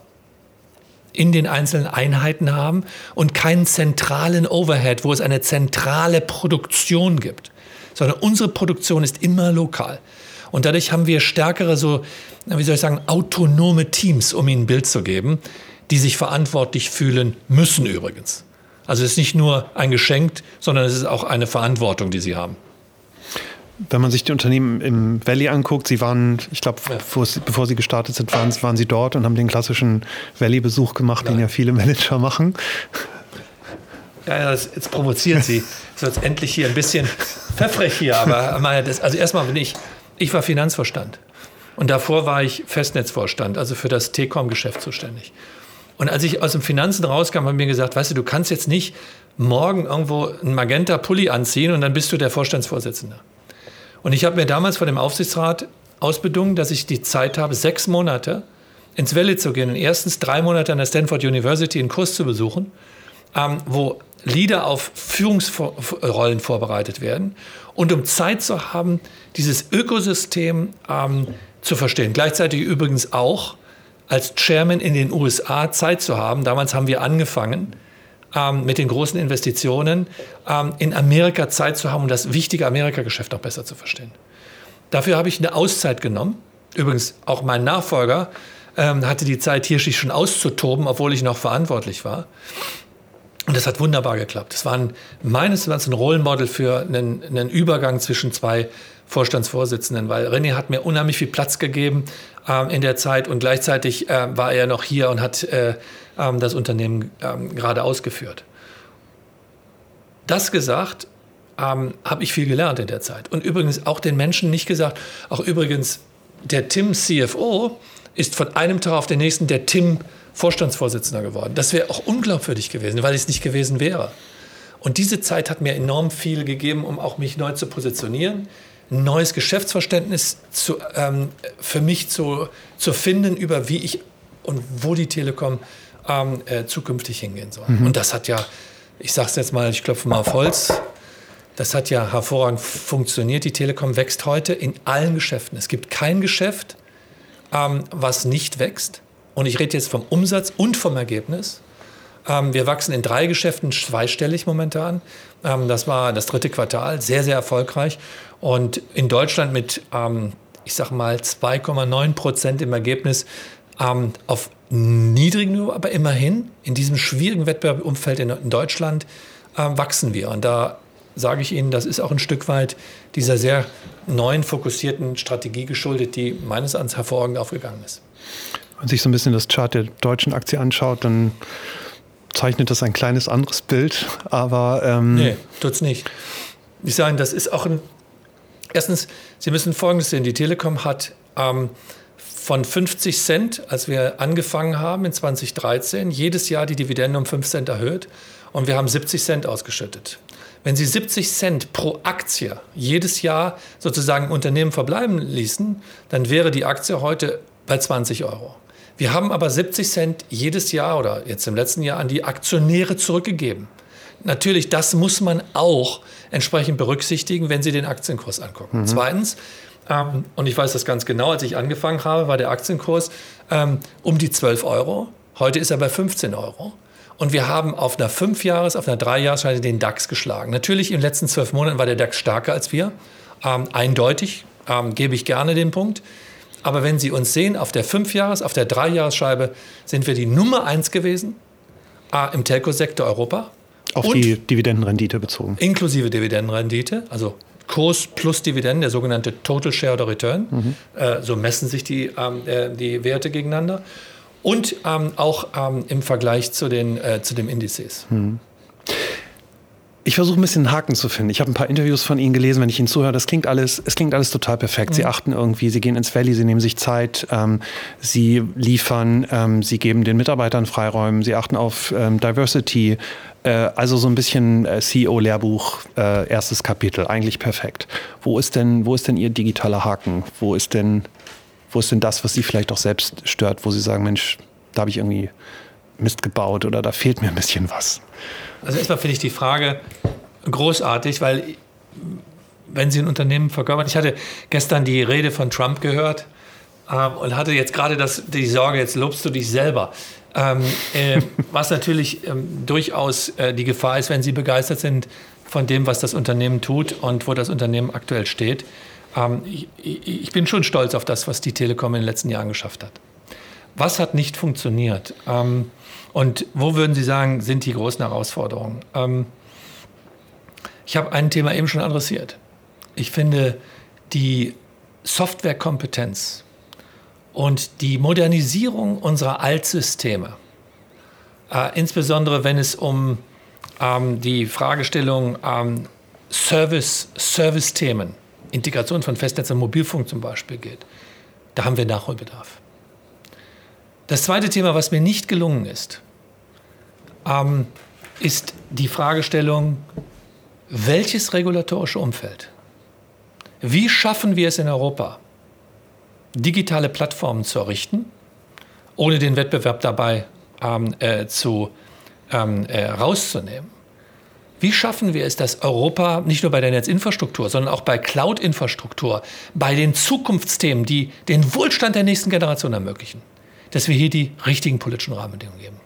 in den einzelnen Einheiten haben und keinen zentralen Overhead, wo es eine zentrale Produktion gibt, sondern unsere Produktion ist immer lokal. Und dadurch haben wir stärkere, so, wie soll ich sagen, autonome Teams, um ihnen ein Bild zu geben, die sich verantwortlich fühlen müssen übrigens. Also es ist nicht nur ein Geschenk, sondern es ist auch eine Verantwortung, die sie haben wenn man sich die Unternehmen im Valley anguckt, sie waren, ich glaube, ja. bevor, sie gestartet sind, waren, waren, sie dort und haben den klassischen Valley-Besuch gemacht, Nein. den ja viele Manager machen. Ja, ja jetzt provozieren Sie. Jetzt endlich hier ein bisschen pfeffrig hier, aber das, also erstmal bin ich, ich war Finanzvorstand. Und davor war ich Festnetzvorstand, also für das Telekom-Geschäft zuständig. Und als ich aus dem Finanzen rauskam, haben mir gesagt, weißt du, du kannst jetzt nicht morgen irgendwo einen Magenta-Pulli anziehen und dann bist du der Vorstandsvorsitzende. Und ich habe mir damals von dem Aufsichtsrat ausbedungen, dass ich die Zeit habe, sechs Monate ins Valley zu gehen und erstens drei Monate an der Stanford University einen Kurs zu besuchen, ähm, wo Leader auf Führungsrollen vorbereitet werden und um Zeit zu haben, dieses Ökosystem ähm, zu verstehen. Gleichzeitig übrigens auch als Chairman in den USA Zeit zu haben. Damals haben wir angefangen, ähm, mit den großen Investitionen ähm, in Amerika Zeit zu haben, um das wichtige Amerika-Geschäft noch besser zu verstehen. Dafür habe ich eine Auszeit genommen. Übrigens, auch mein Nachfolger ähm, hatte die Zeit, hier sich schon auszutoben, obwohl ich noch verantwortlich war. Und das hat wunderbar geklappt. Das war ein, meines Erachtens ein Role Model für einen, einen Übergang zwischen zwei Vorstandsvorsitzenden, weil René hat mir unheimlich viel Platz gegeben ähm, in der Zeit und gleichzeitig äh, war er noch hier und hat äh, ähm, das Unternehmen ähm, gerade ausgeführt. Das gesagt, ähm, habe ich viel gelernt in der Zeit. Und übrigens auch den Menschen nicht gesagt, auch übrigens der Tim CFO ist von einem Tag auf den nächsten der Tim Vorstandsvorsitzender geworden. Das wäre auch unglaubwürdig gewesen, weil es nicht gewesen wäre. Und diese Zeit hat mir enorm viel gegeben, um auch mich neu zu positionieren, neues Geschäftsverständnis zu, ähm, für mich zu, zu finden, über wie ich und wo die Telekom ähm, äh, zukünftig hingehen soll. Mhm. Und das hat ja, ich sage es jetzt mal, ich klopfe mal auf Holz, das hat ja hervorragend funktioniert. Die Telekom wächst heute in allen Geschäften. Es gibt kein Geschäft, ähm, was nicht wächst. Und ich rede jetzt vom Umsatz und vom Ergebnis. Ähm, wir wachsen in drei Geschäften zweistellig momentan. Ähm, das war das dritte Quartal, sehr, sehr erfolgreich. Und in Deutschland mit, ähm, ich sage mal, 2,9 Prozent im Ergebnis ähm, auf niedrigem Niveau, aber immerhin in diesem schwierigen Wettbewerbsumfeld in, in Deutschland äh, wachsen wir. Und da sage ich Ihnen, das ist auch ein Stück weit dieser sehr neuen, fokussierten Strategie geschuldet, die meines Erachtens hervorragend aufgegangen ist. Wenn man sich so ein bisschen das Chart der deutschen Aktie anschaut, dann zeichnet das ein kleines anderes Bild, aber... Ähm nee, tut's nicht. Ich sage, das ist auch ein... Erstens, Sie müssen Folgendes sehen, die Telekom hat... Ähm, von 50 Cent, als wir angefangen haben in 2013, jedes Jahr die Dividende um 5 Cent erhöht und wir haben 70 Cent ausgeschüttet. Wenn Sie 70 Cent pro Aktie jedes Jahr sozusagen Unternehmen verbleiben ließen, dann wäre die Aktie heute bei 20 Euro. Wir haben aber 70 Cent jedes Jahr oder jetzt im letzten Jahr an die Aktionäre zurückgegeben. Natürlich, das muss man auch entsprechend berücksichtigen, wenn Sie den Aktienkurs angucken. Mhm. Zweitens, ähm, und ich weiß das ganz genau, als ich angefangen habe, war der Aktienkurs ähm, um die 12 Euro. Heute ist er bei 15 Euro. Und wir haben auf einer 5-Jahres-, auf einer 3-Jahres-Scheide den DAX geschlagen. Natürlich in den letzten zwölf Monaten war der DAX stärker als wir. Ähm, eindeutig, ähm, gebe ich gerne den Punkt. Aber wenn Sie uns sehen, auf der 5-Jahres-, auf der 3-Jahres-Scheibe sind wir die Nummer 1 gewesen äh, im Telco-Sektor Europa. Auf die Dividendenrendite bezogen. Inklusive Dividendenrendite, also Kurs plus Dividenden, der sogenannte Total Shareholder Return. Mhm. Äh, so messen sich die, ähm, äh, die Werte gegeneinander. Und ähm, auch ähm, im Vergleich zu den, äh, zu den Indizes. Mhm. Ich versuche ein bisschen einen Haken zu finden. Ich habe ein paar Interviews von Ihnen gelesen, wenn ich Ihnen zuhöre. Das klingt alles, es klingt alles total perfekt. Mhm. Sie achten irgendwie, Sie gehen ins Valley, Sie nehmen sich Zeit, ähm, Sie liefern, ähm, Sie geben den Mitarbeitern Freiräume, Sie achten auf ähm, Diversity. Äh, also so ein bisschen äh, CEO-Lehrbuch, äh, erstes Kapitel, eigentlich perfekt. Wo ist denn, wo ist denn Ihr digitaler Haken? Wo ist denn, wo ist denn das, was Sie vielleicht auch selbst stört, wo Sie sagen, Mensch, da habe ich irgendwie Mist gebaut oder da fehlt mir ein bisschen was? Also erstmal finde ich die Frage großartig, weil wenn Sie ein Unternehmen verkörpern, ich hatte gestern die Rede von Trump gehört ähm, und hatte jetzt gerade das, die Sorge, jetzt lobst du dich selber. Ähm, äh, was natürlich ähm, durchaus äh, die Gefahr ist, wenn Sie begeistert sind von dem, was das Unternehmen tut und wo das Unternehmen aktuell steht. Ähm, ich, ich, bin schon stolz auf das, was die Telekom in den letzten Jahren geschafft hat. Was hat nicht funktioniert? Und wo würden Sie sagen, sind die großen Herausforderungen? Ähm, ich habe ein Thema eben schon adressiert. Ich finde, die Softwarekompetenz und die Modernisierung unserer Altsysteme, äh, insbesondere wenn es um ähm, die Fragestellung ähm, Service, Service-Themen, Integration von Festnetz und Mobilfunk zum Beispiel geht, da haben wir Nachholbedarf. Das zweite Thema, was mir nicht gelungen ist, ähm, ist die Fragestellung, welches regulatorische Umfeld? Wie schaffen wir es in Europa, digitale Plattformen zu errichten, ohne den Wettbewerb dabei ähm, äh, zu, ähm, äh, rauszunehmen? Wie schaffen wir es, dass Europa nicht nur bei der Netzinfrastruktur, sondern auch bei Cloud-Infrastruktur, bei den Zukunftsthemen, die den Wohlstand der nächsten Generation ermöglichen, dass wir hier die richtigen politischen Rahmenbedingungen geben?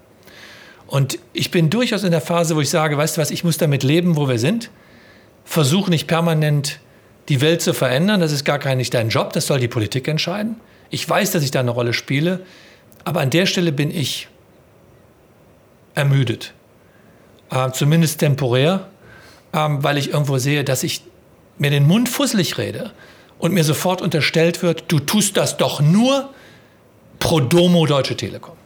Und ich bin durchaus in der Phase, wo ich sage, weißt du was, ich muss damit leben, wo wir sind. Versuch nicht permanent die Welt zu verändern. Das ist gar kein nicht dein Job, das soll die Politik entscheiden. Ich weiß, dass ich da eine Rolle spiele, aber an der Stelle bin ich ermüdet. Äh, zumindest temporär, äh, weil ich irgendwo sehe, dass ich mir den Mund fusselig rede und mir sofort unterstellt wird, du tust das doch nur pro domo Deutsche Telekom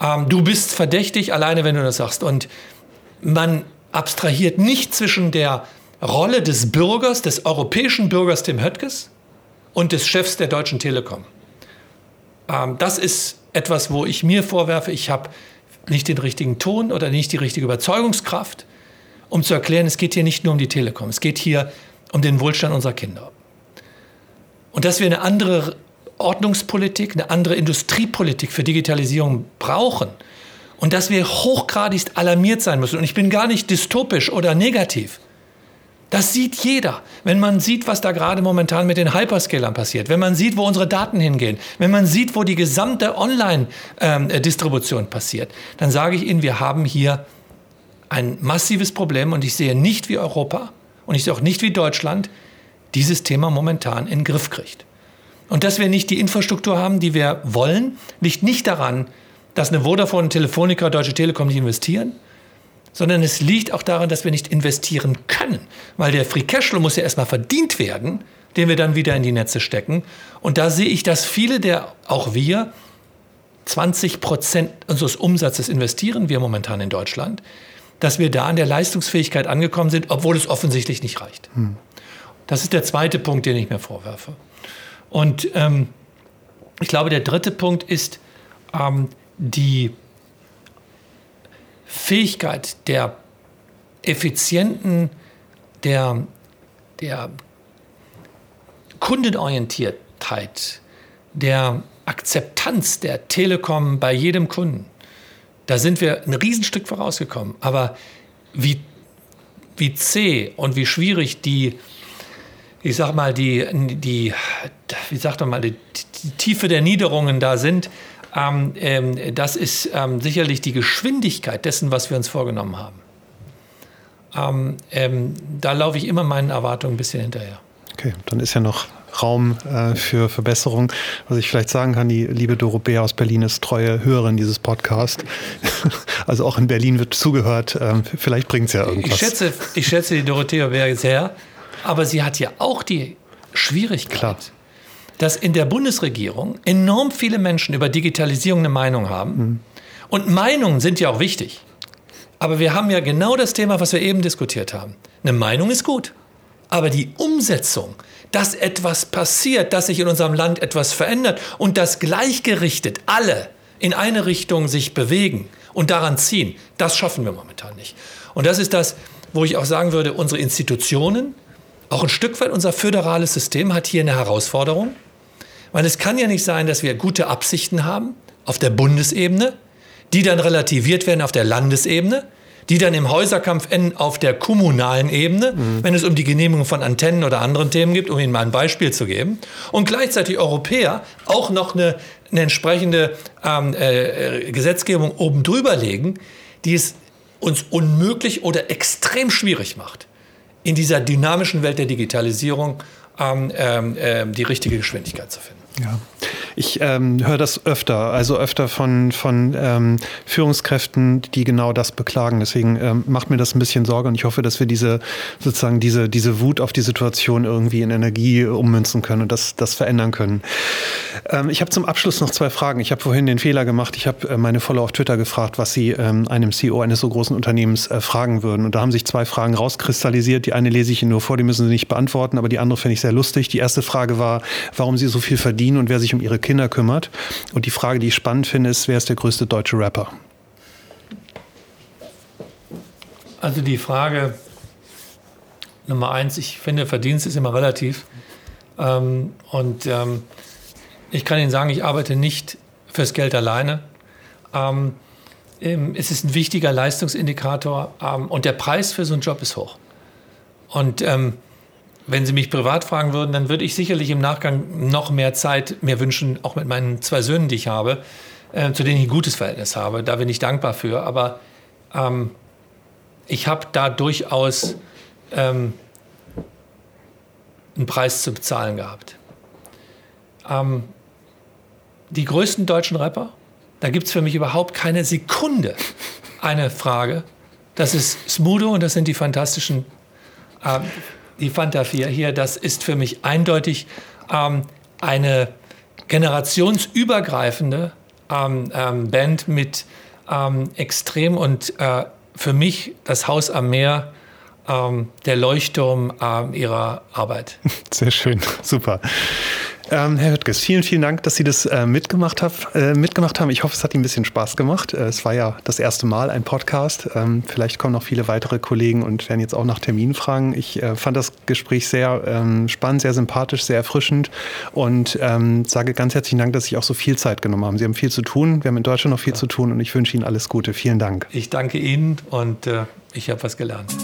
ähm, du bist verdächtig, alleine wenn du das sagst. Und man abstrahiert nicht zwischen der Rolle des Bürgers, des europäischen Bürgers Tim Höttges und des Chefs der Deutschen Telekom. Ähm, das ist etwas, wo ich mir vorwerfe, ich habe nicht den richtigen Ton oder nicht die richtige Überzeugungskraft, um zu erklären, es geht hier nicht nur um die Telekom, es geht hier um den Wohlstand unserer Kinder. Und dass wir eine andere Ordnungspolitik, eine andere Industriepolitik für Digitalisierung brauchen und dass wir hochgradigst alarmiert sein müssen. Und ich bin gar nicht dystopisch oder negativ. Das sieht jeder, wenn man sieht, was da gerade momentan mit den Hyperscalern passiert, wenn man sieht, wo unsere Daten hingehen, wenn man sieht, wo die gesamte Online-Distribution passiert, dann sage ich Ihnen, wir haben hier ein massives Problem und ich sehe nicht, wie Europa und ich sehe auch nicht, wie Deutschland dieses Thema momentan in den Griff kriegt. Und dass wir nicht die Infrastruktur haben, die wir wollen, liegt nicht daran, dass eine Vodafone, Telefonica, Deutsche Telekom nicht investieren, sondern es liegt auch daran, dass wir nicht investieren können, weil der Free Cashflow muss ja erstmal verdient werden, den wir dann wieder in die Netze stecken. Und da sehe ich, dass viele der, auch wir, 20 Prozent unseres Umsatzes investieren wir momentan in Deutschland, dass wir da an der Leistungsfähigkeit angekommen sind, obwohl es offensichtlich nicht reicht. Hm. Das ist der zweite Punkt, den ich mir vorwerfe. Und ähm, ich glaube, der dritte Punkt ist ähm, die Fähigkeit der effizienten, der, der Kundenorientiertheit, der Akzeptanz der Telekom bei jedem Kunden. Da sind wir ein Riesenstück vorausgekommen. Aber wie, wie zäh und wie schwierig die ich sag mal, die, die wie sagt man mal, die, die Tiefe der Niederungen da sind, ähm, ähm, das ist ähm, sicherlich die Geschwindigkeit dessen, was wir uns vorgenommen haben. Ähm, ähm, da laufe ich immer meinen Erwartungen ein bisschen hinterher. Okay, dann ist ja noch Raum äh, für Verbesserung. Was ich vielleicht sagen kann, die liebe Doro Bär aus Berlin ist treue Hörerin dieses Podcasts. also auch in Berlin wird zugehört. Ähm, vielleicht bringt es ja irgendwas. Ich schätze, ich schätze die Dorothea sehr. Aber sie hat ja auch die Schwierigkeit, Klar. dass in der Bundesregierung enorm viele Menschen über Digitalisierung eine Meinung haben. Mhm. Und Meinungen sind ja auch wichtig. Aber wir haben ja genau das Thema, was wir eben diskutiert haben. Eine Meinung ist gut. Aber die Umsetzung, dass etwas passiert, dass sich in unserem Land etwas verändert und dass gleichgerichtet alle in eine Richtung sich bewegen und daran ziehen, das schaffen wir momentan nicht. Und das ist das, wo ich auch sagen würde, unsere Institutionen auch ein Stück weit unser föderales System hat hier eine Herausforderung, weil es kann ja nicht sein, dass wir gute Absichten haben, auf der Bundesebene, die dann relativiert werden auf der Landesebene, die dann im Häuserkampf enden auf der kommunalen Ebene, mhm. wenn es um die Genehmigung von Antennen oder anderen Themen geht, um Ihnen mal ein Beispiel zu geben. Und gleichzeitig Europäer auch noch eine, eine entsprechende ähm, äh, Gesetzgebung oben drüber legen, die es uns unmöglich oder extrem schwierig macht, in dieser dynamischen Welt der Digitalisierung ähm, äh, die richtige Geschwindigkeit zu finden. Ja. Ich ähm, höre das öfter, also öfter von, von ähm, Führungskräften, die genau das beklagen. Deswegen ähm, macht mir das ein bisschen Sorge und ich hoffe, dass wir diese sozusagen diese, diese Wut auf die Situation irgendwie in Energie ummünzen können und das, das verändern können. Ähm, ich habe zum Abschluss noch zwei Fragen. Ich habe vorhin den Fehler gemacht. Ich habe äh, meine Follower auf Twitter gefragt, was sie ähm, einem CEO eines so großen Unternehmens äh, fragen würden. Und da haben sich zwei Fragen rauskristallisiert. Die eine lese ich Ihnen nur vor, die müssen Sie nicht beantworten, aber die andere finde ich sehr lustig. Die erste Frage war, warum Sie so viel verdienen und wer sich um Ihre Kinder kümmert. Und die Frage, die ich spannend finde, ist, wer ist der größte deutsche Rapper? Also die Frage Nummer eins, ich finde, Verdienst ist immer relativ. Ähm, und ähm, ich kann Ihnen sagen, ich arbeite nicht fürs Geld alleine. Ähm, es ist ein wichtiger Leistungsindikator ähm, und der Preis für so einen Job ist hoch. Und ähm, wenn Sie mich privat fragen würden, dann würde ich sicherlich im Nachgang noch mehr Zeit mir wünschen, auch mit meinen zwei Söhnen, die ich habe, äh, zu denen ich ein gutes Verhältnis habe. Da bin ich dankbar für. Aber ähm, ich habe da durchaus ähm, einen Preis zu bezahlen gehabt. Ähm, die größten deutschen Rapper, da gibt es für mich überhaupt keine Sekunde eine Frage. Das ist Smudo und das sind die fantastischen äh, die Fanta 4 hier, das ist für mich eindeutig ähm, eine generationsübergreifende ähm, ähm, Band mit ähm, extrem und äh, für mich das Haus am Meer ähm, der Leuchtturm äh, ihrer Arbeit. Sehr schön, super. Ähm, Herr Hüttges, vielen, vielen Dank, dass Sie das äh, mitgemacht, hab, äh, mitgemacht haben. Ich hoffe, es hat Ihnen ein bisschen Spaß gemacht. Äh, es war ja das erste Mal ein Podcast. Ähm, vielleicht kommen noch viele weitere Kollegen und werden jetzt auch nach Terminen fragen. Ich äh, fand das Gespräch sehr ähm, spannend, sehr sympathisch, sehr erfrischend und ähm, sage ganz herzlichen Dank, dass Sie auch so viel Zeit genommen haben. Sie haben viel zu tun. Wir haben in Deutschland noch viel ja. zu tun und ich wünsche Ihnen alles Gute. Vielen Dank. Ich danke Ihnen und äh, ich habe was gelernt.